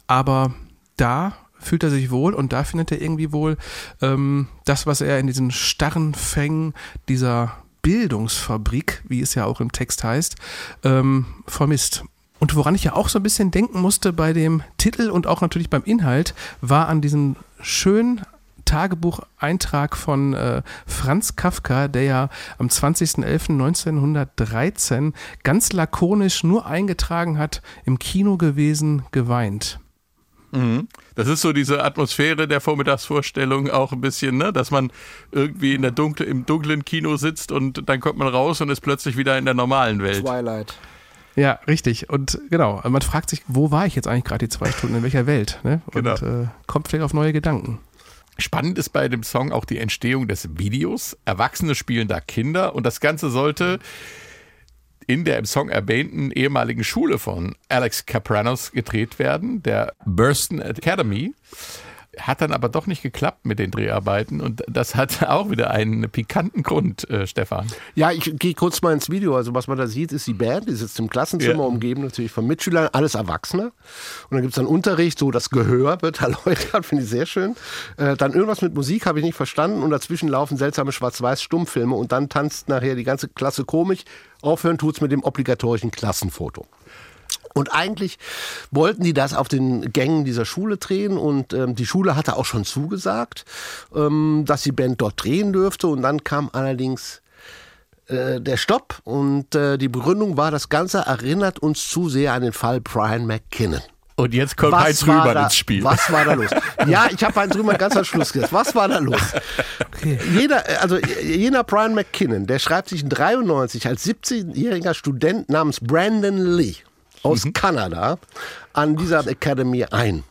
[SPEAKER 5] Aber da fühlt er sich wohl und da findet er irgendwie wohl ähm, das, was er in diesen starren Fängen dieser Bildungsfabrik, wie es ja auch im Text heißt, ähm, vermisst. Und woran ich ja auch so ein bisschen denken musste bei dem Titel und auch natürlich beim Inhalt, war an diesen schönen Tagebucheintrag von äh, Franz Kafka, der ja am 20.11.1913 ganz lakonisch nur eingetragen hat, im Kino gewesen, geweint.
[SPEAKER 4] Das ist so diese Atmosphäre der Vormittagsvorstellung auch ein bisschen, ne? dass man irgendwie in der Dunkle, im dunklen Kino sitzt und dann kommt man raus und ist plötzlich wieder in der normalen Welt.
[SPEAKER 3] Twilight.
[SPEAKER 5] Ja, richtig. Und genau, man fragt sich, wo war ich jetzt eigentlich gerade die zwei Stunden, in welcher Welt? Ne? Und
[SPEAKER 4] Genau.
[SPEAKER 5] äh, kommt vielleicht auf neue Gedanken.
[SPEAKER 4] Spannend ist bei dem Song auch die Entstehung des Videos. Erwachsene spielen da Kinder und das Ganze sollte in der im Song erwähnten ehemaligen Schule von Alex Capranos gedreht werden, der Burston Academy. Hat dann aber doch nicht geklappt mit den Dreharbeiten und das hat auch wieder einen pikanten Grund, äh, Stefan.
[SPEAKER 3] Ja, ich gehe kurz mal ins Video. Also was man da sieht, ist die Band, die sitzt im Klassenzimmer,
[SPEAKER 4] Ja.
[SPEAKER 3] umgeben natürlich von Mitschülern, alles Erwachsene. Und dann gibt es dann Unterricht, so das Gehör wird erläutert, finde ich sehr schön. Äh, dann irgendwas mit Musik habe ich nicht verstanden und dazwischen laufen seltsame Schwarz-Weiß-Stummfilme und dann tanzt nachher die ganze Klasse komisch. Aufhören tut's mit dem obligatorischen Klassenfoto. Und eigentlich wollten die das auf den Gängen dieser Schule drehen und ähm, die Schule hatte auch schon zugesagt, ähm, dass die Band dort drehen dürfte und dann kam allerdings äh, der Stopp und äh, die Begründung war, das Ganze erinnert uns zu sehr an den Fall Brian McKinnon.
[SPEAKER 4] Und jetzt kommt
[SPEAKER 3] Was
[SPEAKER 4] Heinz Rühmann
[SPEAKER 3] da,
[SPEAKER 4] ins Spiel.
[SPEAKER 3] Was war da los? Ja, ich habe Heinz Rühmann ganz am Schluss gesagt. Was war da los? Jeder, also jener Brian McKinnon, der schreibt sich in 93 als 17-jähriger Student namens Brandon Lee aus
[SPEAKER 4] Mhm.
[SPEAKER 3] Kanada an dieser Academy ein.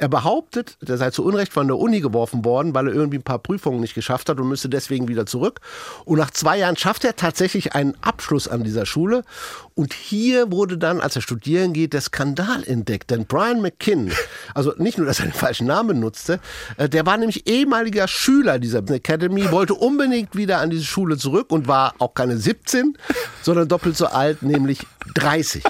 [SPEAKER 3] Er behauptet, der sei zu Unrecht von der Uni geworfen worden, weil er irgendwie ein paar Prüfungen nicht geschafft hat und müsste deswegen wieder zurück. Und nach zwei Jahren schafft er tatsächlich einen Abschluss an dieser Schule. Und hier wurde dann, als er studieren geht, der Skandal entdeckt. Denn Brian McKinnon, also nicht nur, dass er den falschen Namen nutzte, äh, der war nämlich ehemaliger Schüler dieser Academy, wollte unbedingt wieder an diese Schule zurück und war auch keine 17, sondern doppelt so alt, nämlich 30.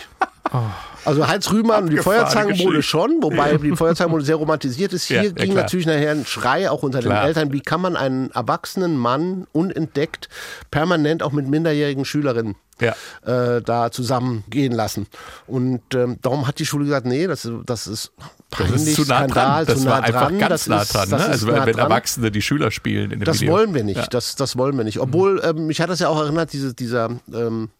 [SPEAKER 3] Also Heinz Rühmann und die Feuerzangenbowle schon, wobei die Feuerzangenbowle sehr romantisiert ist. Hier
[SPEAKER 4] Ja,
[SPEAKER 3] ging
[SPEAKER 4] klar.
[SPEAKER 3] natürlich nachher ein Schrei auch unter
[SPEAKER 4] Klar.
[SPEAKER 3] den Eltern. Wie kann man einen erwachsenen Mann unentdeckt permanent auch mit minderjährigen Schülerinnen
[SPEAKER 4] Ja.
[SPEAKER 3] äh, da zusammen gehen lassen? Und ähm, darum hat die Schule gesagt, nee, das, ist- das ist
[SPEAKER 4] Das
[SPEAKER 3] peinlich,
[SPEAKER 4] ist zu nah
[SPEAKER 3] Skandal,
[SPEAKER 4] dran. Das
[SPEAKER 3] zu nah
[SPEAKER 4] war einfach
[SPEAKER 3] dran.
[SPEAKER 4] ganz
[SPEAKER 3] das
[SPEAKER 4] nah dran.
[SPEAKER 3] das
[SPEAKER 4] Ne?
[SPEAKER 3] ist
[SPEAKER 4] Also
[SPEAKER 3] nah
[SPEAKER 4] wenn
[SPEAKER 3] dran.
[SPEAKER 4] Erwachsene die Schüler spielen in dem
[SPEAKER 3] Das
[SPEAKER 4] Video.
[SPEAKER 3] wollen wir nicht.
[SPEAKER 4] Ja.
[SPEAKER 3] Das, das wollen wir nicht. Obwohl, ähm, mich hat das ja auch erinnert, diese, dieser ähm,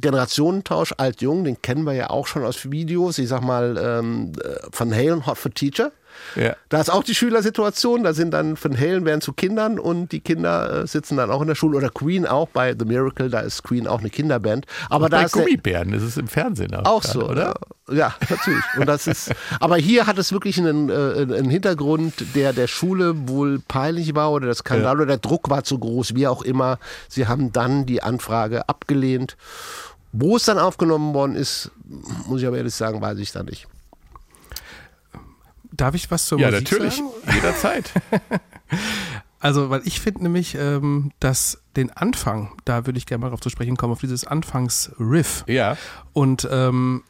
[SPEAKER 3] Generationentausch alt-jung, den kennen wir ja auch schon aus Videos. Ich sag mal, ähm, äh, Van Halen, Hot for Teacher.
[SPEAKER 4] Ja.
[SPEAKER 3] Da ist auch die Schülersituation, da sind dann Van Halen werden zu Kindern und die Kinder äh, sitzen dann auch in der Schule. Oder Queen auch bei The Miracle, da ist Queen auch eine Kinderband. Aber da
[SPEAKER 4] Bei
[SPEAKER 3] ist
[SPEAKER 4] Gummibären, ist im Fernsehen auch.
[SPEAKER 3] auch so,
[SPEAKER 4] oder?
[SPEAKER 3] Ja, natürlich. Und das ist, aber hier hat es wirklich einen, äh, einen Hintergrund, der der Schule wohl peinlich war oder der Skandal oder der Druck war zu groß, wie auch immer. Sie haben dann die Anfrage abgelehnt. Wo es dann aufgenommen worden ist, muss ich aber ehrlich sagen, weiß ich da nicht.
[SPEAKER 5] Darf ich was zur
[SPEAKER 4] Ja,
[SPEAKER 5] Musik
[SPEAKER 4] natürlich.
[SPEAKER 5] sagen?
[SPEAKER 4] Jederzeit.
[SPEAKER 5] Also, weil ich finde nämlich, ähm, dass den Anfang, da würde ich gerne mal darauf zu sprechen kommen, auf dieses Anfangsriff.
[SPEAKER 4] ja.
[SPEAKER 5] Und ähm,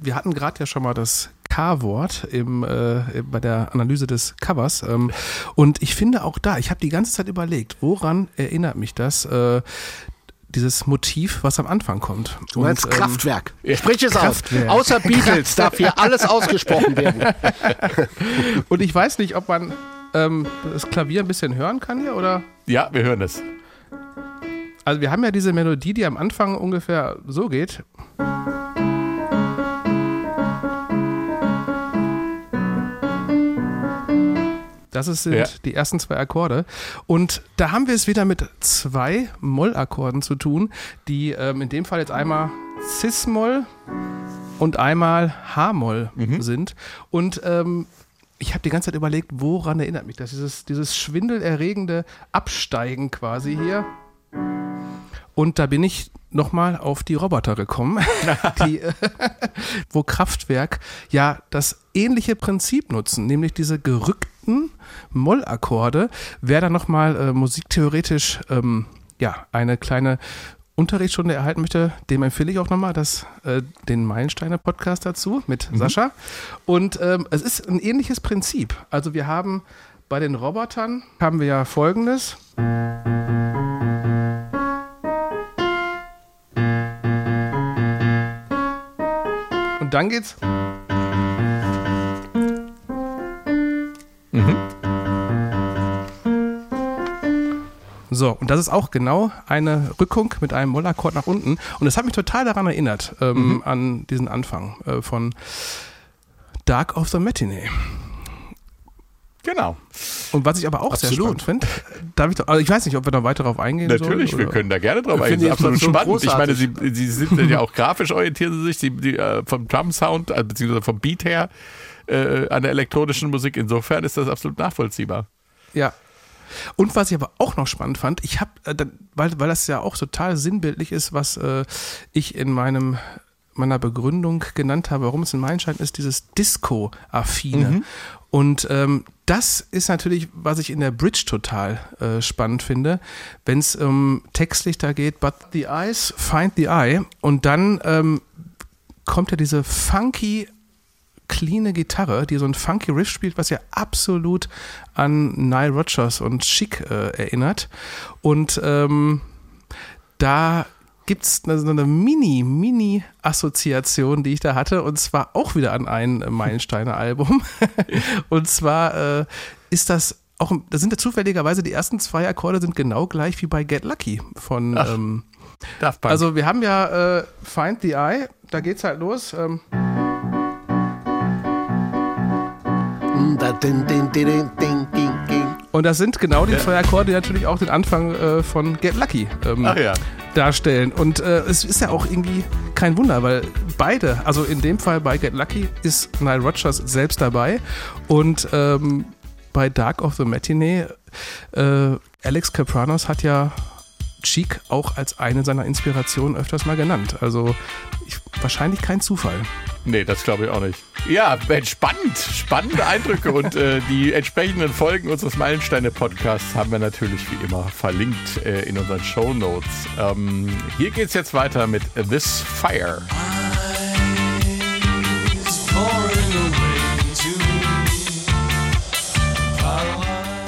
[SPEAKER 5] wir hatten gerade ja schon mal das K-Wort im, äh, bei der Analyse des Covers. Ähm, und ich finde auch da, ich habe die ganze Zeit überlegt, woran erinnert mich das, äh, dieses Motiv, was am Anfang kommt.
[SPEAKER 3] Du meinst
[SPEAKER 5] Und, ähm,
[SPEAKER 3] Kraftwerk. Sprich es
[SPEAKER 5] Kraftwerk.
[SPEAKER 3] aus. Außer Beatles darf hier alles ausgesprochen werden.
[SPEAKER 5] Und ich weiß nicht, ob man ähm, das Klavier ein bisschen hören kann hier oder.
[SPEAKER 4] ja, wir hören es.
[SPEAKER 5] Also wir haben ja diese Melodie, die am Anfang ungefähr so geht. Das sind
[SPEAKER 4] Ja.
[SPEAKER 5] die ersten zwei Akkorde. Und da haben wir es wieder mit zwei Mollakkorden zu tun, die ähm, in dem Fall jetzt einmal Cis-Moll und einmal H-Moll sind. Und ähm, ich habe die ganze Zeit überlegt, woran erinnert mich das? Dieses, dieses schwindelerregende Absteigen quasi hier. Und da bin ich nochmal auf die Roboter gekommen, die, äh, wo Kraftwerk ja das ähnliche Prinzip nutzen, nämlich diese gerückten Mollakkorde. Wer da nochmal äh, musiktheoretisch ähm, ja, eine kleine Unterrichtsstunde erhalten möchte, dem empfehle ich auch nochmal das, äh, den Meilensteine-Podcast dazu mit Sascha. Und ähm, es ist ein ähnliches Prinzip. Also wir haben bei den Robotern haben wir ja folgendes. Und dann geht's. So, und das ist auch genau eine Rückung mit einem Mollakkord nach unten. Und das hat mich total daran erinnert, ähm, an diesen Anfang äh, von Dark of the Matinee.
[SPEAKER 4] Genau.
[SPEAKER 5] Und was ich aber auch sehr
[SPEAKER 3] Absolut.
[SPEAKER 5] spannend finde, darf ich doch, also ich weiß nicht, ob wir da weiter drauf eingehen
[SPEAKER 4] Natürlich,
[SPEAKER 5] sollen.
[SPEAKER 4] wir können da gerne drauf
[SPEAKER 3] Ich
[SPEAKER 4] eingehen.
[SPEAKER 3] die
[SPEAKER 4] absolut spannend. Ich meine, Sie, Sie sind ja auch grafisch orientieren Sie sich, Sie, die, äh, vom Drum-Sound, äh, beziehungsweise vom Beat her, äh, an der elektronischen Musik. Insofern ist das absolut nachvollziehbar.
[SPEAKER 5] Ja. Und was ich aber auch noch spannend fand, ich habe, äh, weil, weil das ja auch total sinnbildlich ist, was ich in meinem meiner Begründung genannt habe, warum es ein Meilenstein ist, dieses Disco-affine. Und ähm, das ist natürlich, was ich in der Bridge total äh, spannend finde, wenn es um Textlichter geht, but the eyes find the eye. Und dann ähm, kommt ja diese funky cleane Gitarre, die so ein funky Riff spielt, was ja absolut an Nile Rodgers und Chic äh, erinnert. Und ähm, da gibt es eine, so eine Mini, Mini-Assoziation, die ich da hatte, und zwar auch wieder an ein Meilensteiner Album. und zwar äh, ist das auch, da sind ja zufälligerweise die ersten zwei Akkorde sind genau gleich wie bei Get Lucky von.
[SPEAKER 4] Ach,
[SPEAKER 5] Ähm,
[SPEAKER 4] Daft Punk.
[SPEAKER 5] also wir haben ja äh, Find the Eye, da geht's halt los. Ähm, und das sind genau die zwei Akkorde, die natürlich auch den Anfang äh, von Get Lucky ähm,
[SPEAKER 4] ja.
[SPEAKER 5] Darstellen. Und äh, es ist ja auch irgendwie kein Wunder, weil beide, also in dem Fall bei Get Lucky ist Nile Rodgers selbst dabei und ähm, bei Dark of the Matinee, äh, Alex Capranos hat ja Cheek auch als eine seiner Inspirationen öfters mal genannt. Also ich, wahrscheinlich kein Zufall.
[SPEAKER 4] Nee, das glaube ich auch nicht. Ja, spannend, spannende Eindrücke und äh, die entsprechenden Folgen unseres Meilensteine-Podcasts haben wir natürlich wie immer verlinkt äh, in unseren Show Notes. Ähm, hier geht's jetzt weiter mit This Fire.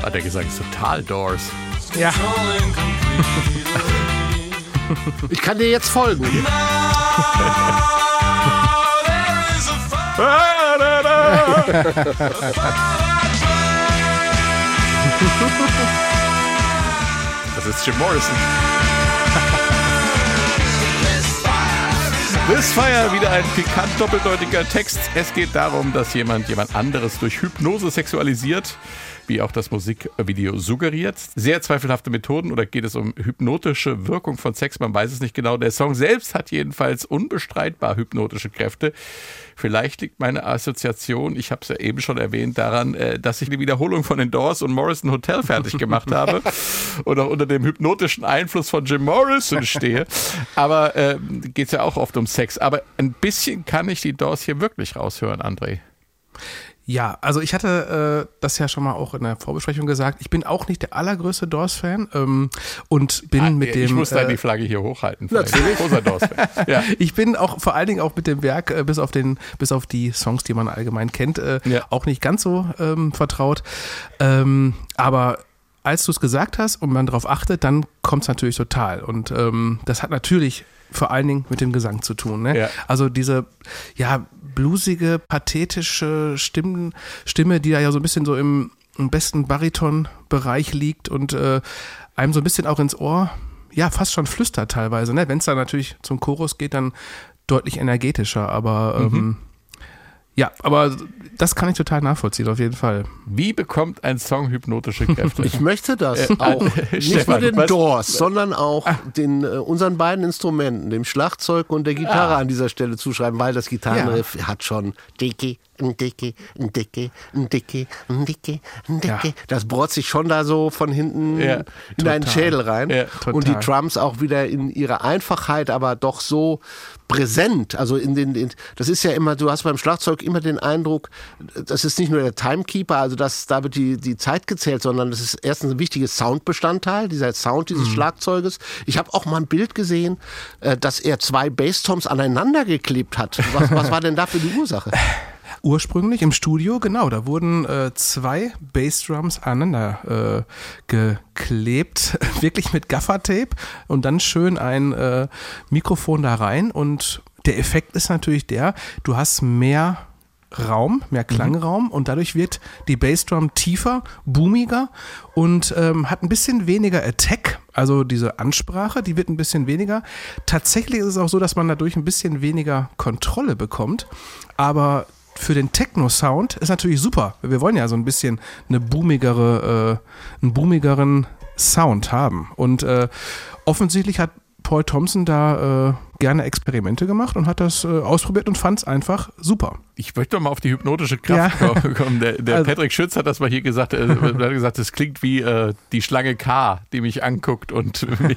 [SPEAKER 4] Ah, der Gesang ist total Doors.
[SPEAKER 5] Ja.
[SPEAKER 3] Ich kann dir jetzt folgen.
[SPEAKER 4] Das ist Jim Morrison. This Fire, wieder ein pikant doppeldeutiger Text. Es geht darum, dass jemand jemand anderes durch Hypnose sexualisiert, wie auch das Musikvideo suggeriert. Sehr zweifelhafte Methoden oder geht es um hypnotische Wirkung von Sex? Man weiß es nicht genau. Der Song selbst hat jedenfalls unbestreitbar hypnotische Kräfte. Vielleicht liegt meine Assoziation, ich habe es ja eben schon erwähnt, daran, äh, dass ich die Wiederholung von den Doors und Morrison Hotel fertig gemacht habe und auch unter dem hypnotischen Einfluss von Jim Morrison stehe. Aber äh, geht es ja auch oft um Sex. Aber ein bisschen kann ich die Doors hier wirklich raushören, André.
[SPEAKER 5] Ja, also ich hatte äh, das ja schon mal auch in der Vorbesprechung gesagt. Ich bin auch nicht der allergrößte Doors-Fan ähm, und bin
[SPEAKER 4] Ah,
[SPEAKER 5] mit dem.
[SPEAKER 4] ich muss da
[SPEAKER 5] äh,
[SPEAKER 4] die Flagge hier hochhalten. Natürlich. Großer Doors-Fan. Ja.
[SPEAKER 5] Ich bin auch vor allen Dingen auch mit dem Werk, äh, bis auf den, bis auf die Songs, die man allgemein kennt, äh,
[SPEAKER 4] Ja.
[SPEAKER 5] auch nicht ganz so ähm, vertraut. Ähm, aber als du es gesagt hast und man darauf achtet, dann kommt es natürlich total. Und ähm, das hat natürlich vor allen Dingen mit dem Gesang zu tun. Ne?
[SPEAKER 4] Ja.
[SPEAKER 5] Also diese ja blusige, pathetische Stimmen, Stimme, die da ja so ein bisschen so im, im besten Bariton-Bereich liegt und äh, einem so ein bisschen auch ins Ohr, ja, fast schon flüstert teilweise. Ne? Wenn es dann natürlich zum Chorus geht, dann deutlich energetischer. Aber ähm, ja, aber das kann ich total nachvollziehen, auf jeden Fall.
[SPEAKER 4] Wie bekommt ein Song hypnotische Kräfte?
[SPEAKER 3] Ich möchte das auch. Nicht nur den Doors, sondern auch den, äh, unseren beiden Instrumenten, dem Schlagzeug und der Gitarre an dieser Stelle zuschreiben, weil das Gitarrenriff hat schon dicke, ein dicke, ein dicke, ein dicke, ein dicke, ein dicke.
[SPEAKER 5] Ja.
[SPEAKER 3] Das brotzt sich schon da so von hinten
[SPEAKER 4] Ja,
[SPEAKER 3] in deinen. Schädel rein.
[SPEAKER 4] Ja,
[SPEAKER 3] und die. Drums auch wieder in ihrer Einfachheit, aber doch so präsent. Also in den, in, das ist ja immer, du hast beim Schlagzeug immer den Eindruck, das ist nicht nur der Timekeeper, also das, da wird die, die Zeit gezählt, sondern das ist erstens ein wichtiges Soundbestandteil, dieser Sound dieses Schlagzeuges. Ich habe auch mal ein Bild gesehen, äh, dass er zwei Basstoms aneinander geklebt hat. Was, was war denn da für die Ursache?
[SPEAKER 5] Ursprünglich im Studio, genau, da wurden äh, zwei Bassdrums aneinander äh, geklebt, wirklich mit Gaffertape und dann schön ein äh, Mikrofon da rein. Und der Effekt ist natürlich der, du hast mehr Raum, mehr Klangraum und dadurch wird die Bassdrum tiefer, boomiger und ähm, hat ein bisschen weniger Attack, also diese Ansprache, die wird ein bisschen weniger. Tatsächlich ist es auch so, dass man dadurch ein bisschen weniger Kontrolle bekommt, aber für den Techno-Sound ist natürlich super. Wir wollen ja so ein bisschen eine boomigere, äh, einen boomigeren Sound haben und äh, offensichtlich hat Paul Thompson da äh, gerne Experimente gemacht und hat das äh, ausprobiert und fand es einfach super.
[SPEAKER 4] Ich möchte mal auf die hypnotische Kraft
[SPEAKER 5] Ja.
[SPEAKER 4] kommen. Der, der
[SPEAKER 5] Also-
[SPEAKER 4] Patrick Schütz hat das mal hier gesagt. Er hat gesagt, es klingt wie äh, die Schlange K, die mich anguckt und mich,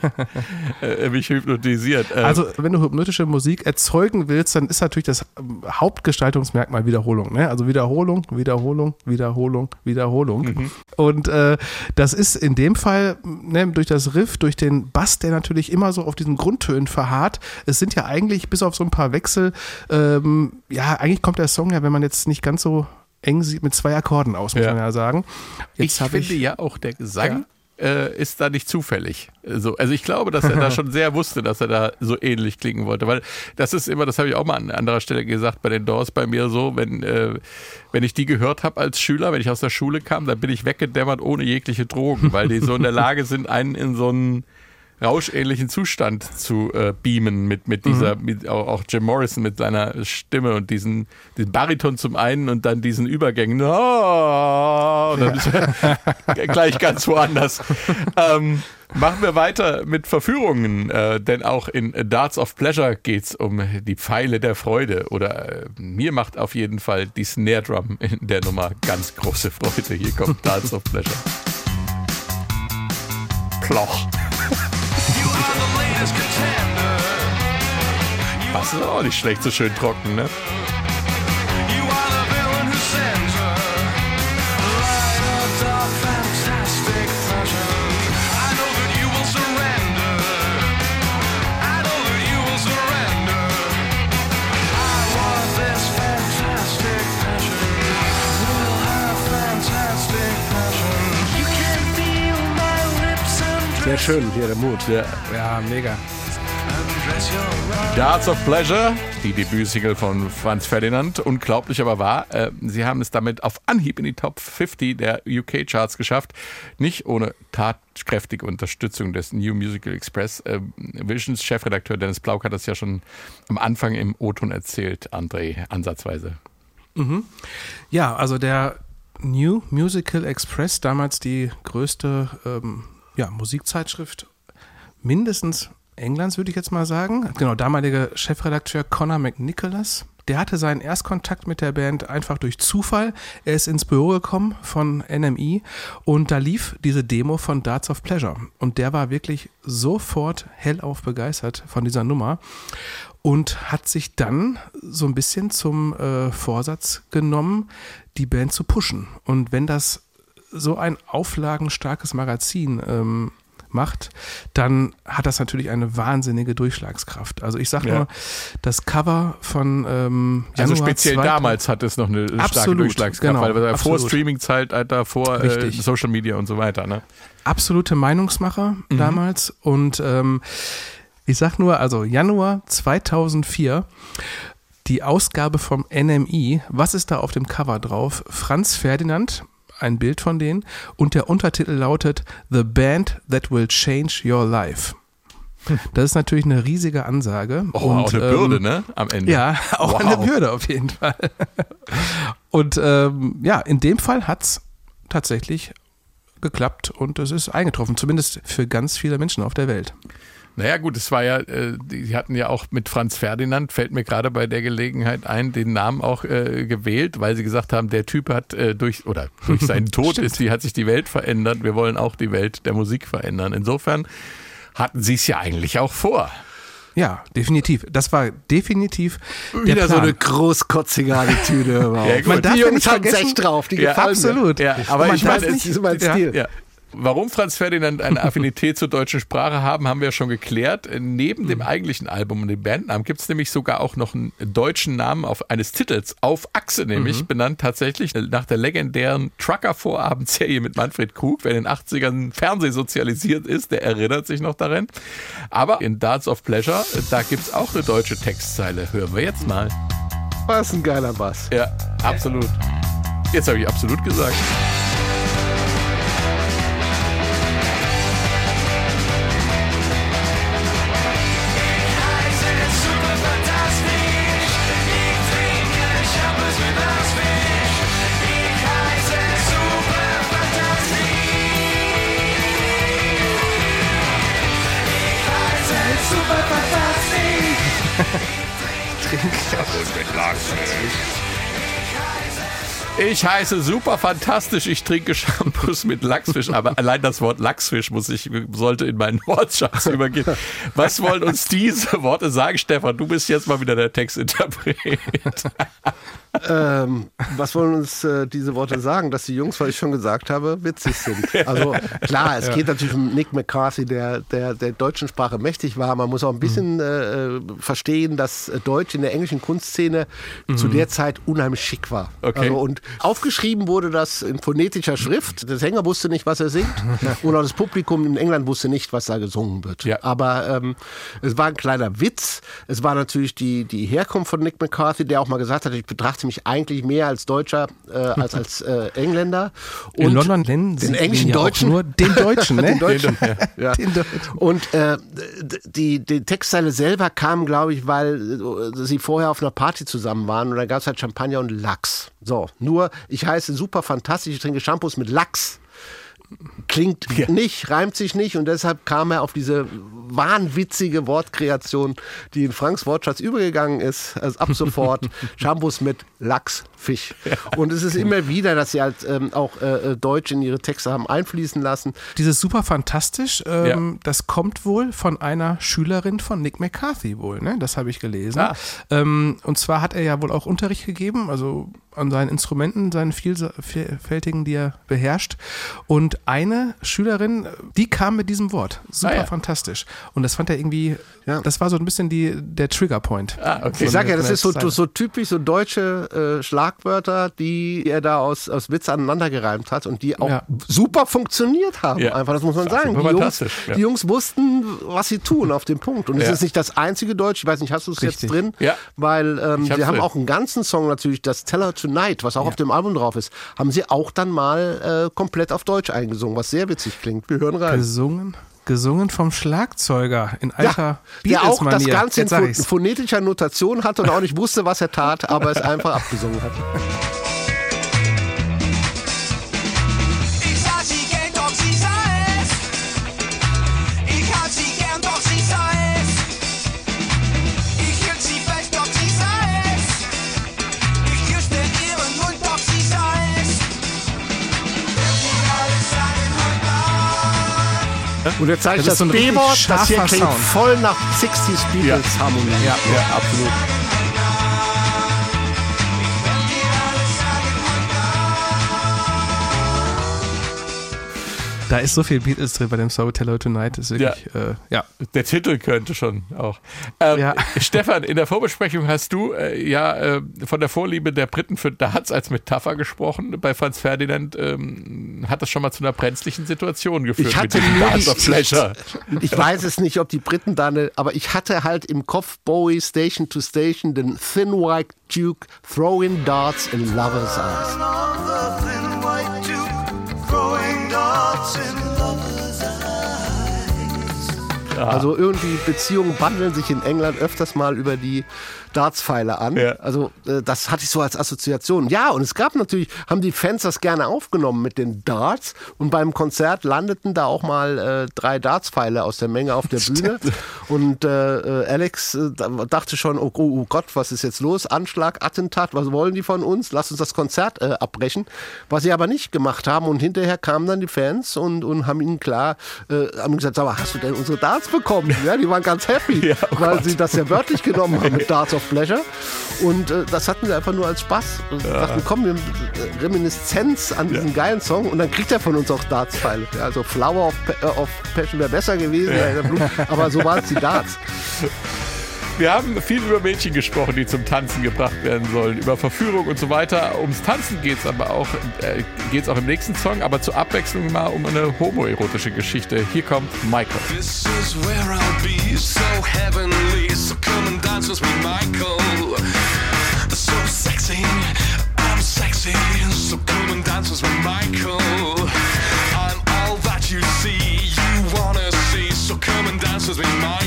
[SPEAKER 4] äh, mich hypnotisiert. Äh,
[SPEAKER 5] Also, wenn du hypnotische Musik erzeugen willst, dann ist natürlich das ähm, Hauptgestaltungsmerkmal Wiederholung. Ne? Also Wiederholung, Wiederholung, Wiederholung, Wiederholung. Und äh, das ist in dem Fall ne, durch das Riff, durch den Bass, der natürlich immer so auf diesen Grundtönen verharrt. Es sind ja eigentlich bis auf so ein paar Wechsel, ähm, ja, eigentlich kommt der Song ja, wenn man jetzt nicht ganz so eng sieht, mit zwei Akkorden aus, muss
[SPEAKER 4] Ja.
[SPEAKER 5] man ja sagen.
[SPEAKER 4] ich
[SPEAKER 5] hab
[SPEAKER 4] finde ja auch, der Gesang äh, ist da nicht zufällig. So, also ich glaube, dass er da schon sehr wusste, dass er da so ähnlich klingen wollte, weil das ist immer, das habe ich auch mal an anderer Stelle gesagt, bei den Doors bei mir so, wenn, äh, wenn ich die gehört habe als Schüler, wenn ich aus der Schule kam, dann bin ich weggedämmert ohne jegliche Drogen, weil die so in der Lage sind, einen in so einen rauschähnlichen Zustand zu äh, beamen mit, mit dieser, mit, auch, auch Jim Morrison mit seiner Stimme und diesen, diesen Bariton zum einen und dann diesen Übergängen. Oh, und dann ist er gleich ganz woanders. Ähm, machen wir weiter mit Verführungen, äh, denn auch in Darts of Pleasure geht's um die Pfeile der Freude. Oder äh, mir macht auf jeden Fall die Snare Drum in der Nummer ganz große Freude. Hier kommt Darts of Pleasure. Ploch. Das ist auch nicht schlecht, so schön trocken, ne?
[SPEAKER 3] Sehr schön, hier der Mut.
[SPEAKER 4] Ja.
[SPEAKER 5] Ja, mega.
[SPEAKER 4] Darts of Pleasure, die Debütsingle von Franz Ferdinand. Unglaublich aber wahr. Äh, sie haben es damit auf Anhieb in die Top 50 der UK-Charts geschafft. Nicht ohne tatkräftige Unterstützung des New Musical Express. Äh, Visions Chefredakteur Dennis Plauk hat das ja schon am Anfang im O-Ton erzählt, André, ansatzweise.
[SPEAKER 5] Ja, also der New Musical Express, damals die größte ähm, ja, Musikzeitschrift mindestens Englands, würde ich jetzt mal sagen. Genau, damaliger Chefredakteur Conor McNicholas. Der hatte seinen Erstkontakt mit der Band einfach durch Zufall. Er ist ins Büro gekommen von NME und da lief diese Demo von Darts of Pleasure. Und der war wirklich sofort hellauf begeistert von dieser Nummer und hat sich dann so ein bisschen zum äh, Vorsatz genommen, die Band zu pushen. Und wenn das so ein auflagenstarkes Magazin ähm, macht, dann hat das natürlich eine wahnsinnige Durchschlagskraft. Also ich sage
[SPEAKER 4] Ja.
[SPEAKER 5] nur, das Cover von ähm,
[SPEAKER 4] Also
[SPEAKER 5] Januar
[SPEAKER 4] speziell
[SPEAKER 5] 2000
[SPEAKER 4] damals hat es noch eine starke
[SPEAKER 5] Absolut,
[SPEAKER 4] Durchschlagskraft,
[SPEAKER 5] genau,
[SPEAKER 4] weil wir vor
[SPEAKER 5] absolut.
[SPEAKER 4] Streaming-Zeitalter, vor äh. Social Media und so weiter. Ne?
[SPEAKER 5] absolute Meinungsmacher damals und ähm, ich sag nur, also Januar 2004, die Ausgabe vom NMI, was ist da auf dem Cover drauf? Franz Ferdinand, ein Bild von denen und der Untertitel lautet The Band That Will Change Your Life. Das ist natürlich eine riesige Ansage.
[SPEAKER 4] Oh,
[SPEAKER 5] und,
[SPEAKER 4] auch eine
[SPEAKER 5] ähm,
[SPEAKER 4] Bürde, ne? Am Ende.
[SPEAKER 5] Ja, auch
[SPEAKER 4] Wow.
[SPEAKER 5] eine Bürde auf jeden Fall. Und ähm, ja, in dem Fall hat es tatsächlich geklappt und es ist eingetroffen, zumindest für ganz viele Menschen auf der Welt.
[SPEAKER 4] Naja, gut, es war ja, äh, die hatten ja auch mit Franz Ferdinand, fällt mir gerade bei der Gelegenheit ein, den Namen auch äh, gewählt, weil sie gesagt haben, der Typ hat äh, durch, oder durch seinen Tod ist, die hat sich die Welt verändert. Wir wollen auch die Welt der Musik verändern. Insofern hatten sie es ja eigentlich auch vor.
[SPEAKER 5] Ja, definitiv. Das war definitiv der
[SPEAKER 3] Wieder so
[SPEAKER 5] Plan.
[SPEAKER 3] eine großkotzige Attitüde überhaupt.
[SPEAKER 4] Ja.
[SPEAKER 5] Man darf
[SPEAKER 3] die
[SPEAKER 5] ja
[SPEAKER 3] Jungs
[SPEAKER 5] nicht
[SPEAKER 3] haben
[SPEAKER 5] vergessen-
[SPEAKER 3] echt drauf, die
[SPEAKER 4] Ja,
[SPEAKER 5] absolut.
[SPEAKER 4] Ja, aber
[SPEAKER 5] man
[SPEAKER 4] ich
[SPEAKER 5] darf
[SPEAKER 4] meine,
[SPEAKER 3] Das
[SPEAKER 4] es
[SPEAKER 3] ist mein
[SPEAKER 5] Ja.
[SPEAKER 3] Stil.
[SPEAKER 4] Ja. Warum Franz Ferdinand eine Affinität zur deutschen Sprache haben, haben wir ja schon geklärt. Neben
[SPEAKER 5] Mhm.
[SPEAKER 4] dem eigentlichen Album und dem Bandnamen gibt es nämlich sogar auch noch einen deutschen Namen auf, eines Titels, auf Achse nämlich,
[SPEAKER 5] Mhm.
[SPEAKER 4] benannt tatsächlich nach der legendären Trucker-Vorabendserie mit Manfred Krug. Wer in den 80ern fernsehsozialisiert ist, der erinnert sich noch daran. Aber in Darts of Pleasure, da gibt es auch eine deutsche Textzeile. Hören wir jetzt mal.
[SPEAKER 3] Was ein geiler Bass.
[SPEAKER 4] Ja, absolut. Jetzt habe ich absolut gesagt. Ich heiße super fantastisch, ich trinke Shampoos mit Lachsfisch, aber allein das Wort Lachsfisch muss ich, sollte in meinen Wortschatz übergehen. Was wollen uns diese Worte sagen, Stefan? Du bist jetzt mal wieder der Textinterpret.
[SPEAKER 3] Ähm, was wollen uns äh, diese Worte sagen? Dass die Jungs, weil ich schon gesagt habe, witzig sind. Also klar, es geht natürlich um Nick McCarthy, der, der der deutschen Sprache mächtig war. Man muss auch ein bisschen äh, verstehen, dass äh, Deutsch in der englischen Kunstszene zu der Zeit unheimlich schick war.
[SPEAKER 4] Okay.
[SPEAKER 3] Also, und aufgeschrieben wurde das in phonetischer Schrift. Der Sänger wusste nicht, was er singt. Und auch das Publikum in England wusste nicht, was da gesungen wird.
[SPEAKER 4] Ja.
[SPEAKER 3] Aber ähm, es war ein kleiner Witz. Es war natürlich die, die Herkunft von Nick McCarthy, der auch mal gesagt hat, ich betrachte mich eigentlich mehr als Deutscher äh, als als äh, Engländer.
[SPEAKER 5] In
[SPEAKER 3] Und
[SPEAKER 5] London nennen sie
[SPEAKER 3] den englischen
[SPEAKER 5] ja
[SPEAKER 3] Deutschen.
[SPEAKER 5] nur den Deutschen, ne?
[SPEAKER 3] Den Deutschen. Ja.
[SPEAKER 5] Den Deutschen.
[SPEAKER 3] Und äh, die, die Textzeile selber kam, glaube ich, weil äh, sie vorher auf einer Party zusammen waren und da gab es halt Champagner und Lachs. So, nur ich heiße super fantastisch, ich trinke Shampoos mit Lachs. Klingt nicht, reimt sich nicht und deshalb kam er auf diese wahnwitzige Wortkreation, die in Franks Wortschatz übergegangen ist. Also ab sofort Shampoos mit Lachs, Fisch. Und es ist immer wieder, dass sie halt ähm, auch äh, äh, Deutsch in ihre Texte haben einfließen lassen.
[SPEAKER 5] Dieses super fantastisch, ähm, das kommt wohl von einer Schülerin von Nick McCarthy wohl, ne? Das habe ich gelesen.
[SPEAKER 4] Ah.
[SPEAKER 5] Ähm, und zwar hat er ja wohl auch Unterricht gegeben, also an seinen Instrumenten, seinen vielfältigen, die er beherrscht. Und eine Schülerin, die kam mit diesem Wort. Super
[SPEAKER 4] Ah, ja.
[SPEAKER 5] fantastisch. Und das fand er irgendwie,
[SPEAKER 3] Ja.
[SPEAKER 5] das war so ein bisschen die, der Triggerpoint.
[SPEAKER 4] Ah, okay.
[SPEAKER 3] Ich sag ja, das ist so, so typisch so deutsche äh, Schlagwörter, die er da aus, aus Witz aneinandergereimt hat und die auch
[SPEAKER 5] Ja.
[SPEAKER 3] super funktioniert haben.
[SPEAKER 4] Ja.
[SPEAKER 3] Einfach, das muss man sagen. Die Jungs, die Jungs wussten, was sie tun auf dem Punkt. Und es
[SPEAKER 4] Ja.
[SPEAKER 3] ist nicht das einzige Deutsch, ich weiß nicht, hast du es jetzt drin?
[SPEAKER 4] Ja.
[SPEAKER 3] Weil ähm, sie haben
[SPEAKER 4] drin.
[SPEAKER 3] auch einen ganzen Song natürlich, das Tell Her Tonight, was auch auf dem Album drauf ist, haben sie auch dann mal äh, komplett auf Deutsch eingesungen, was sehr witzig klingt. Wir hören rein.
[SPEAKER 5] Gesungen, gesungen vom Schlagzeuger in alter
[SPEAKER 3] der auch das. Ganze in phonetischer Notation hatte und auch nicht wusste, was er tat, aber es einfach abgesungen hat. Und jetzt zeige ich
[SPEAKER 5] Das so
[SPEAKER 3] B-Wort, das hier klingt
[SPEAKER 5] Sound.
[SPEAKER 3] voll nach 60s Beatles-Harmonie.
[SPEAKER 4] Ja, ja, absolut.
[SPEAKER 5] Da ist so viel Beatles drin bei dem Song Tell Her Tonight. Das ist wirklich, ja. Äh, ja.
[SPEAKER 4] Der Titel könnte schon auch. Ähm,
[SPEAKER 5] Ja.
[SPEAKER 4] Stefan, in der Vorbesprechung hast du äh, ja äh, von der Vorliebe der Briten für Darts als Metapher gesprochen. Bei Franz Ferdinand ähm, hat das schon mal zu einer brenzlichen Situation geführt.
[SPEAKER 3] Ich hatte nur
[SPEAKER 4] Darts
[SPEAKER 3] die,
[SPEAKER 4] Pleasure.
[SPEAKER 3] ich, ich weiß es nicht, ob die Briten da eine, aber ich hatte halt im Kopf Bowie Station to Station den Thin White Duke throwing darts in lovers' eyes. Also irgendwie Beziehungen bandeln sich in England öfters mal über die Dartspfeile an.
[SPEAKER 4] Ja.
[SPEAKER 3] Also äh, das hatte ich so als Assoziation. Ja, und es gab natürlich, haben die Fans das gerne aufgenommen mit den Darts und beim Konzert landeten da auch mal äh, drei Dartspfeile aus der Menge auf der Bühne und äh, äh, Alex äh, da- dachte schon, oh, oh, oh Gott, was ist jetzt los? Anschlag, Attentat, was wollen die von uns? Lass uns das Konzert äh, abbrechen. Was sie aber nicht gemacht haben und hinterher kamen dann die Fans und, und haben ihnen klar, haben gesagt, sag mal, hast du denn unsere Darts bekommen? Ja, die waren ganz happy,
[SPEAKER 4] Ja, oh
[SPEAKER 3] weil
[SPEAKER 4] Gott.
[SPEAKER 3] sie das ja wörtlich genommen haben mit Darts of Pleasure. Und äh, das hatten sie einfach nur als Spaß. Und dachten, komm, wir äh, Reminiszenz an diesen geilen Song und dann kriegt er von uns auch Darts-Pfeile. Ja, also Flower of, äh, of Passion wäre besser gewesen, ja. aber so waren es die Darts.
[SPEAKER 4] Wir haben viel über Mädchen gesprochen, die zum Tanzen gebracht werden sollen, über Verführung und so weiter. Ums Tanzen geht es aber auch, äh, geht's auch im nächsten Song, aber zur Abwechslung mal um eine homoerotische Geschichte. Hier kommt Michael.
[SPEAKER 8] This is where I'll be, so heavenly. So come and dance with me, Michael. So sexy, I'm sexy. So come and dance with me, Michael. I'm all that you see, you wanna see. So come and dance with me, Michael.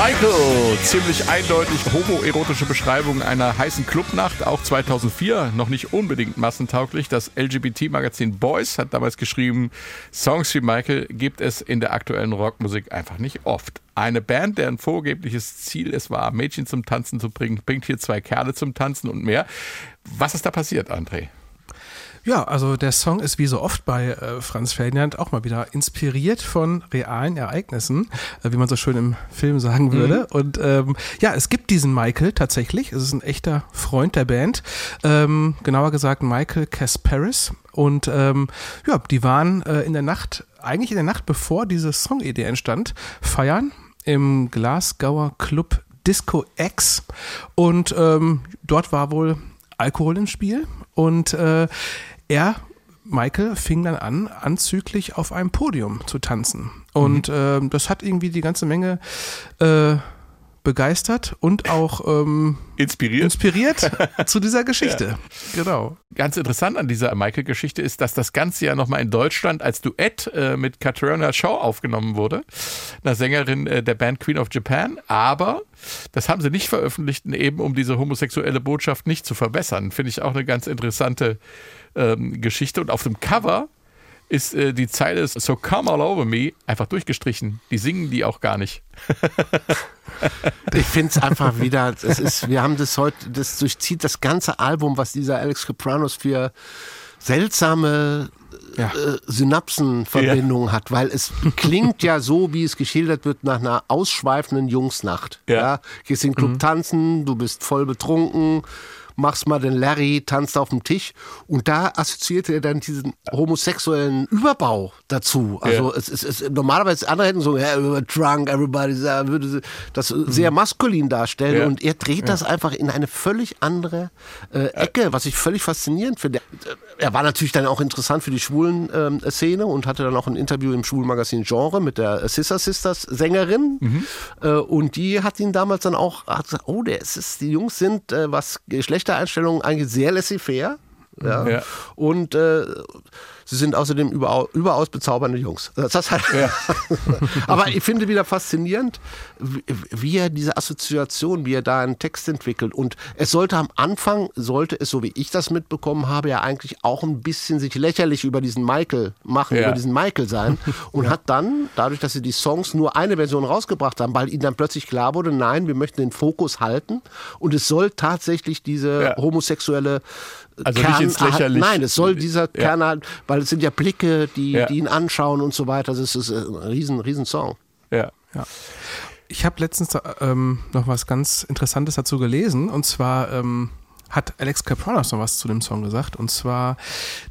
[SPEAKER 8] Michael.
[SPEAKER 4] Ziemlich eindeutig homoerotische Beschreibung einer heißen Clubnacht, auch 2004, noch nicht unbedingt massentauglich. Das LGBT-Magazin Boys hat damals geschrieben, Songs wie Michael gibt es in der aktuellen Rockmusik einfach nicht oft. Eine Band, deren vorgebliches Ziel es war, Mädchen zum Tanzen zu bringen, bringt hier zwei Kerle zum Tanzen und mehr. Was ist da passiert, André?
[SPEAKER 5] Ja, also der Song ist wie so oft bei äh, Franz Ferdinand auch mal wieder inspiriert von realen Ereignissen, äh, wie man so schön im Film sagen würde. Und ähm, ja, es gibt diesen Michael tatsächlich. Es ist ein echter Freund der Band. Ähm, genauer gesagt Michael Kasparis. Und ähm, ja, die waren äh, in der Nacht, eigentlich in der Nacht, bevor diese Songidee entstand, feiern im Glasgower Club Disco X. Und ähm, dort war wohl Alkohol im Spiel. Und äh, er, Michael, fing dann an, anzüglich auf einem Podium zu tanzen. Und ähm, das hat irgendwie die ganze Menge äh, begeistert und auch ähm,
[SPEAKER 4] Inspiriert?
[SPEAKER 5] inspiriert zu dieser Geschichte. Genau.
[SPEAKER 4] Ganz interessant an dieser Michael-Geschichte ist, dass das Ganze ja nochmal in Deutschland als Duett äh, mit Katrina Shaw aufgenommen wurde, einer Sängerin äh, der Band Queen of Japan. Aber das haben sie nicht veröffentlicht, eben um diese homosexuelle Botschaft nicht zu verbessern. Finde ich auch eine ganz interessante ähm, Geschichte. Und auf dem Cover ist äh, die Zeile So come all over me einfach durchgestrichen. Die singen die auch gar nicht.
[SPEAKER 3] Ich finde es einfach wieder, es ist, wir haben das heute, das durchzieht das ganze Album, was dieser Alex Capranos für seltsame
[SPEAKER 5] Ja.
[SPEAKER 3] äh, Synapsenverbindungen hat, weil es klingt ja so, wie es geschildert wird, nach einer ausschweifenden Jungsnacht.
[SPEAKER 4] Ja.
[SPEAKER 3] Ja. Gehst in den Club tanzen, du bist voll betrunken, machst mal den Larry, tanzt auf dem Tisch. Und da assoziiert er dann diesen homosexuellen Überbau dazu. Also es ist es, normalerweise andere hätten so, ja, drunk, everybody, würde das sehr maskulin darstellen.
[SPEAKER 4] Ja.
[SPEAKER 3] und er dreht das einfach in eine völlig andere äh, Ecke, was ich völlig faszinierend finde. Er war natürlich dann auch interessant für die schwulen ähm, Szene und hatte dann auch ein Interview im Schwulmagazin Genre mit der Sister Sisters Sängerin. Äh, und die hat ihn damals dann auch hat gesagt, oh, der ist, es, die Jungs sind, äh, was Geschlechtereinstellungen eigentlich sehr laissez-faire. Ja.
[SPEAKER 4] Ja.
[SPEAKER 3] Und äh, sie sind außerdem überau überaus bezaubernde Jungs. Das, halt Aber ich finde wieder faszinierend, wie, er diese Assoziation, wie er da einen Text entwickelt. Und es sollte am Anfang, sollte es, so wie ich das mitbekommen habe, ja eigentlich auch ein bisschen sich lächerlich über diesen Michael machen,
[SPEAKER 4] Ja.
[SPEAKER 3] über diesen Michael sein. Und hat dann, dadurch, dass sie die Songs nur eine Version rausgebracht haben, weil ihnen dann plötzlich klar wurde, nein, wir möchten den Fokus halten. Und es soll tatsächlich diese
[SPEAKER 4] Ja.
[SPEAKER 3] homosexuelle
[SPEAKER 4] Also nicht ins Lächerliche-
[SPEAKER 3] Nein, es soll dieser
[SPEAKER 4] Ja.
[SPEAKER 3] Kern halt, weil es sind ja Blicke, die,
[SPEAKER 4] Ja.
[SPEAKER 3] die ihn anschauen und so weiter. Das ist ein riesen, riesen Song.
[SPEAKER 4] Ja.
[SPEAKER 5] Ja. Ich habe letztens ähm, noch was ganz Interessantes dazu gelesen und zwar ähm, hat Alex Capranos noch was zu dem Song gesagt und zwar,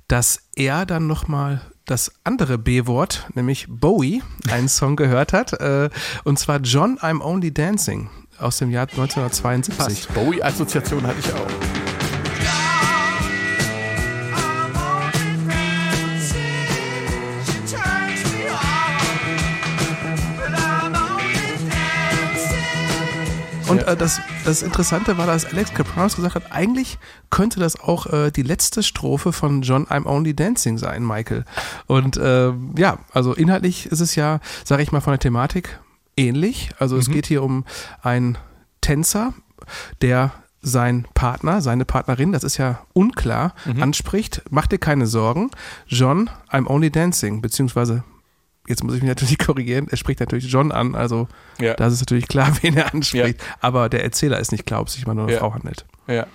[SPEAKER 5] dass er dann nochmal das andere B-Wort, nämlich Bowie, einen Song gehört hat äh, und zwar John I'm Only Dancing aus dem Jahr 1972.
[SPEAKER 4] Bowie-Assoziation hatte ich auch.
[SPEAKER 5] Und äh, das, das Interessante war, dass Alex Capranos gesagt hat, eigentlich könnte das auch äh, die letzte Strophe von John I'm Only Dancing sein, Michael. Und äh, ja, also inhaltlich ist es ja, sage ich mal, von der Thematik ähnlich. Also es geht hier um einen Tänzer, der sein Partner, seine Partnerin, das ist ja unklar, anspricht, mach dir keine Sorgen, John, I'm only dancing, beziehungsweise Jetzt muss ich mich natürlich korrigieren. Er spricht natürlich John an, also
[SPEAKER 4] Ja.
[SPEAKER 5] da ist es natürlich klar, wen er anspricht. Aber der Erzähler ist nicht klar, ob es sich mal um eine
[SPEAKER 4] Ja.
[SPEAKER 5] Frau handelt.
[SPEAKER 4] Ja.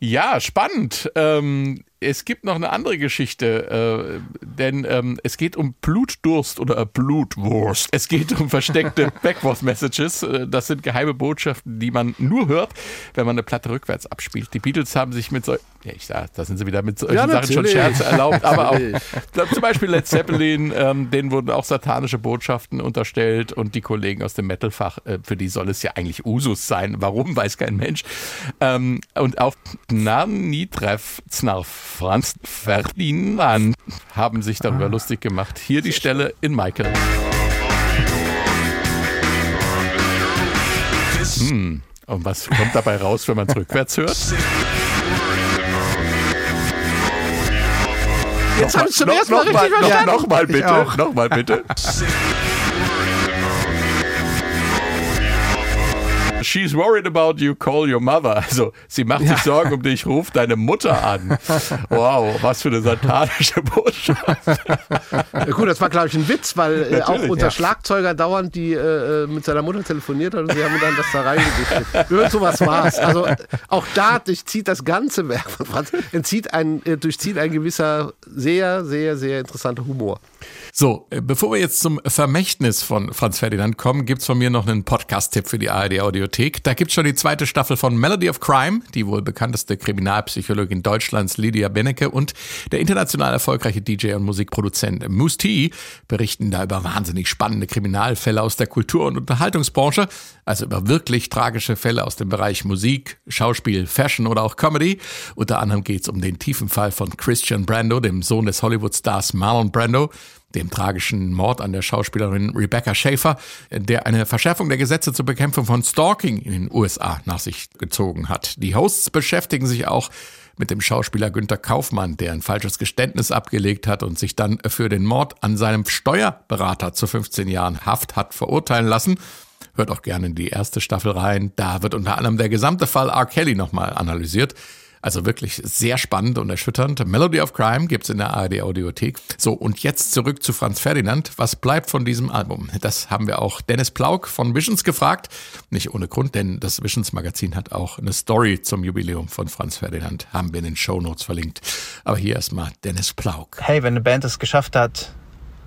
[SPEAKER 4] Ja, spannend. Ähm, es gibt noch eine andere Geschichte, äh, denn ähm, es geht um Blutdurst oder Blutwurst. Es geht um versteckte Backwards-Messages. Äh, das sind geheime Botschaften, die man nur hört, wenn man eine Platte rückwärts abspielt. Die Beatles haben sich mit so, ja, ich sag, da sind sie wieder mit solchen
[SPEAKER 3] Ja,
[SPEAKER 4] Sachen schon. Scherze erlaubt, aber auch zum Beispiel Led Zeppelin, ähm, denen wurden auch satanische Botschaften unterstellt und die Kollegen aus dem Metalfach, äh, für die soll es ja eigentlich Usus sein. Warum, weiß kein Mensch. Ähm, und auf Narnitreff Znarf Franz Ferdinand haben sich darüber lustig gemacht. Hier die Stelle in Michael. Hm. Und was kommt dabei raus, wenn man es rückwärts hört?
[SPEAKER 3] Jetzt habe ich zum ersten Mal richtig verstanden.
[SPEAKER 4] noch, noch mal
[SPEAKER 5] Ich
[SPEAKER 4] bitte,
[SPEAKER 5] auch.
[SPEAKER 4] noch mal bitte. She's worried about you, call your mother. Also, sie macht sich Sorgen um dich, ruf deine Mutter an. Wow, was für eine satanische Botschaft.
[SPEAKER 3] Ja, gut, das war, glaube ich, ein Witz, weil äh, auch unser
[SPEAKER 4] ja.
[SPEAKER 3] Schlagzeuger dauernd die äh, äh, mit seiner Mutter telefoniert hat und sie haben dann das da reingedichtet. Irgend sowas war's. Also auch da durchzieht das ganze Werk von Franz, entzieht ein, äh, durchzieht ein gewisser sehr, sehr, sehr interessanter Humor.
[SPEAKER 4] So, äh, bevor wir jetzt zum Vermächtnis von Franz Ferdinand kommen, gibt's von mir noch einen Podcast-Tipp für die ARD Audiothek. Da gibt's schon die zweite Staffel von Melody of Crime, die wohl bekannteste Kriminalpsychologin Deutschlands Lydia Benecke und der international erfolgreiche DJ und Musikproduzent Moose T berichten da über wahnsinnig spannende Kriminalfälle aus der Kultur- und Unterhaltungsbranche, also über wirklich tragische Fälle aus dem Bereich Musik, Schauspiel, Fashion oder auch Comedy. Unter anderem geht's um den tiefen Fall von Christian Brando, dem Sohn des Hollywood-Stars Marlon Brando, dem tragischen Mord an der Schauspielerin Rebecca Schaefer, der eine Verschärfung der Gesetze zur Bekämpfung von Stalking in den USA nach sich gezogen hat. Die Hosts beschäftigen sich auch mit dem Schauspieler Günther Kaufmann, der ein falsches Geständnis abgelegt hat und sich dann für den Mord an seinem Steuerberater zu 15 Jahren Haft hat verurteilen lassen. Hört auch gerne in die erste Staffel rein. Da wird unter anderem der gesamte Fall R. Kelly nochmal analysiert. Also wirklich sehr spannend und erschütternd. Melody of Crime gibt's in der ARD Audiothek. So, und jetzt zurück zu Franz Ferdinand. Was bleibt von diesem Album? Das haben wir auch Dennis Plauk von Visions gefragt. Nicht ohne Grund, denn das Visions Magazin hat auch eine Story zum Jubiläum von Franz Ferdinand. Haben wir in den Shownotes verlinkt. Aber hier erstmal Dennis Plauk.
[SPEAKER 1] Hey, wenn eine Band es geschafft hat,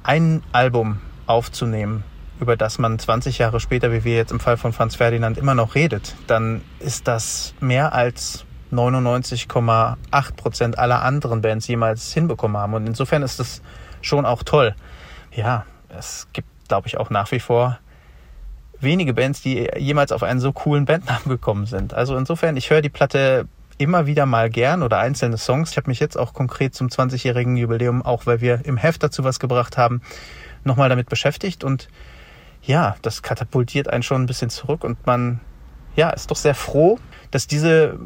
[SPEAKER 1] ein Album aufzunehmen, über das man 20 Jahre später, wie wir jetzt im Fall von Franz Ferdinand, immer noch redet, dann ist das mehr als 99,8 Prozent aller anderen Bands jemals hinbekommen haben. Und insofern ist das schon auch toll. Ja, es gibt, glaube ich, auch nach wie vor wenige Bands, die jemals auf einen so coolen Bandnamen gekommen sind. Also insofern, ich höre die Platte immer wieder mal gern oder einzelne Songs. Ich habe mich jetzt auch konkret zum 20-jährigen Jubiläum, auch weil wir im Heft dazu was gebracht haben, nochmal damit beschäftigt. Und ja, das katapultiert einen schon ein bisschen zurück und man ja, ist doch sehr froh, dass diese,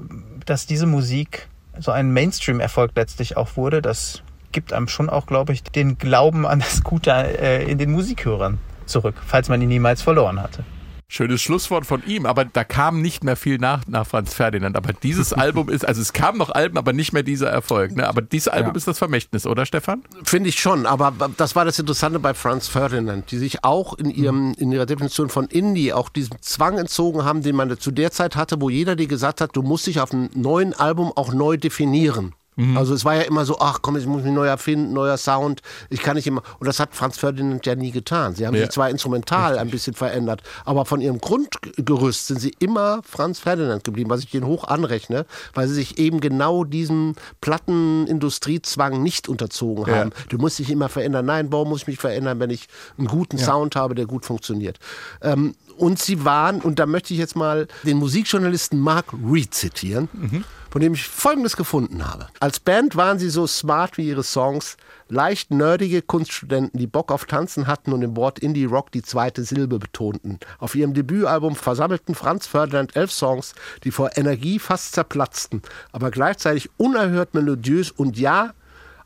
[SPEAKER 1] dass diese Musik so ein Mainstream-Erfolg letztlich auch wurde. Das gibt einem schon auch, glaube ich, den Glauben an das Gute äh, in den Musikhörern zurück, falls man ihn niemals verloren hatte.
[SPEAKER 4] Schönes Schlusswort von ihm, aber da kam nicht mehr viel nach, nach Franz Ferdinand. Aber dieses Album ist, also es kamen noch Alben, aber nicht mehr dieser Erfolg. Ne? Aber dieses Album
[SPEAKER 3] Ja.
[SPEAKER 4] ist das Vermächtnis, oder Stefan?
[SPEAKER 3] Finde ich schon, aber das war das Interessante bei Franz Ferdinand, die sich auch in, ihrem, in ihrer Definition von Indie auch diesem Zwang entzogen haben, den man zu der Zeit hatte, wo jeder dir gesagt hat, du musst dich auf einem neuen Album auch neu definieren. Also es war ja immer so, ach komm, ich muss mich neu erfinden, neuer Sound. Ich kann nicht immer. Und das hat Franz Ferdinand ja nie getan. Sie haben
[SPEAKER 4] Ja.
[SPEAKER 3] sich zwar instrumental ein bisschen verändert, aber von ihrem Grundgerüst sind sie immer Franz Ferdinand geblieben, was ich ihnen hoch anrechne, weil sie sich eben genau diesem Plattenindustriezwang nicht unterzogen
[SPEAKER 4] Ja.
[SPEAKER 3] haben. Du musst dich immer verändern. Nein, warum muss ich mich verändern, wenn ich einen guten Sound habe, der gut funktioniert? Ähm, und sie waren, und da möchte ich jetzt mal den Musikjournalisten Mark Reed zitieren, von dem ich Folgendes gefunden habe. Als Band waren sie so smart wie ihre Songs, leicht nerdige Kunststudenten, die Bock auf Tanzen hatten und im Wort Indie Rock die zweite Silbe betonten. Auf ihrem Debütalbum versammelten Franz Ferdinand elf Songs, die vor Energie fast zerplatzten, aber gleichzeitig unerhört melodiös und ja,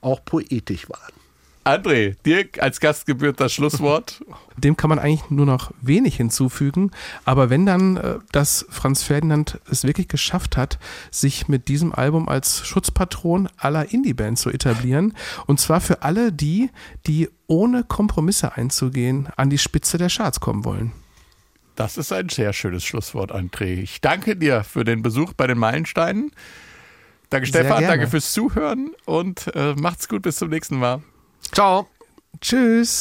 [SPEAKER 3] auch poetisch waren.
[SPEAKER 4] André, dir als Gast gebührt das Schlusswort.
[SPEAKER 5] Dem kann man eigentlich nur noch wenig hinzufügen. Aber wenn dann, äh, dass Franz Ferdinand es wirklich geschafft hat, sich mit diesem Album als Schutzpatron aller Indie-Bands zu etablieren. Und zwar für alle die, die ohne Kompromisse einzugehen an die Spitze der Charts kommen wollen.
[SPEAKER 4] Das ist ein sehr schönes Schlusswort, André. Ich danke dir für den Besuch bei den Meilensteinen. Danke Stefan, danke fürs Zuhören und äh, macht's gut, bis zum nächsten Mal.
[SPEAKER 3] Ciao.
[SPEAKER 5] Tschüss.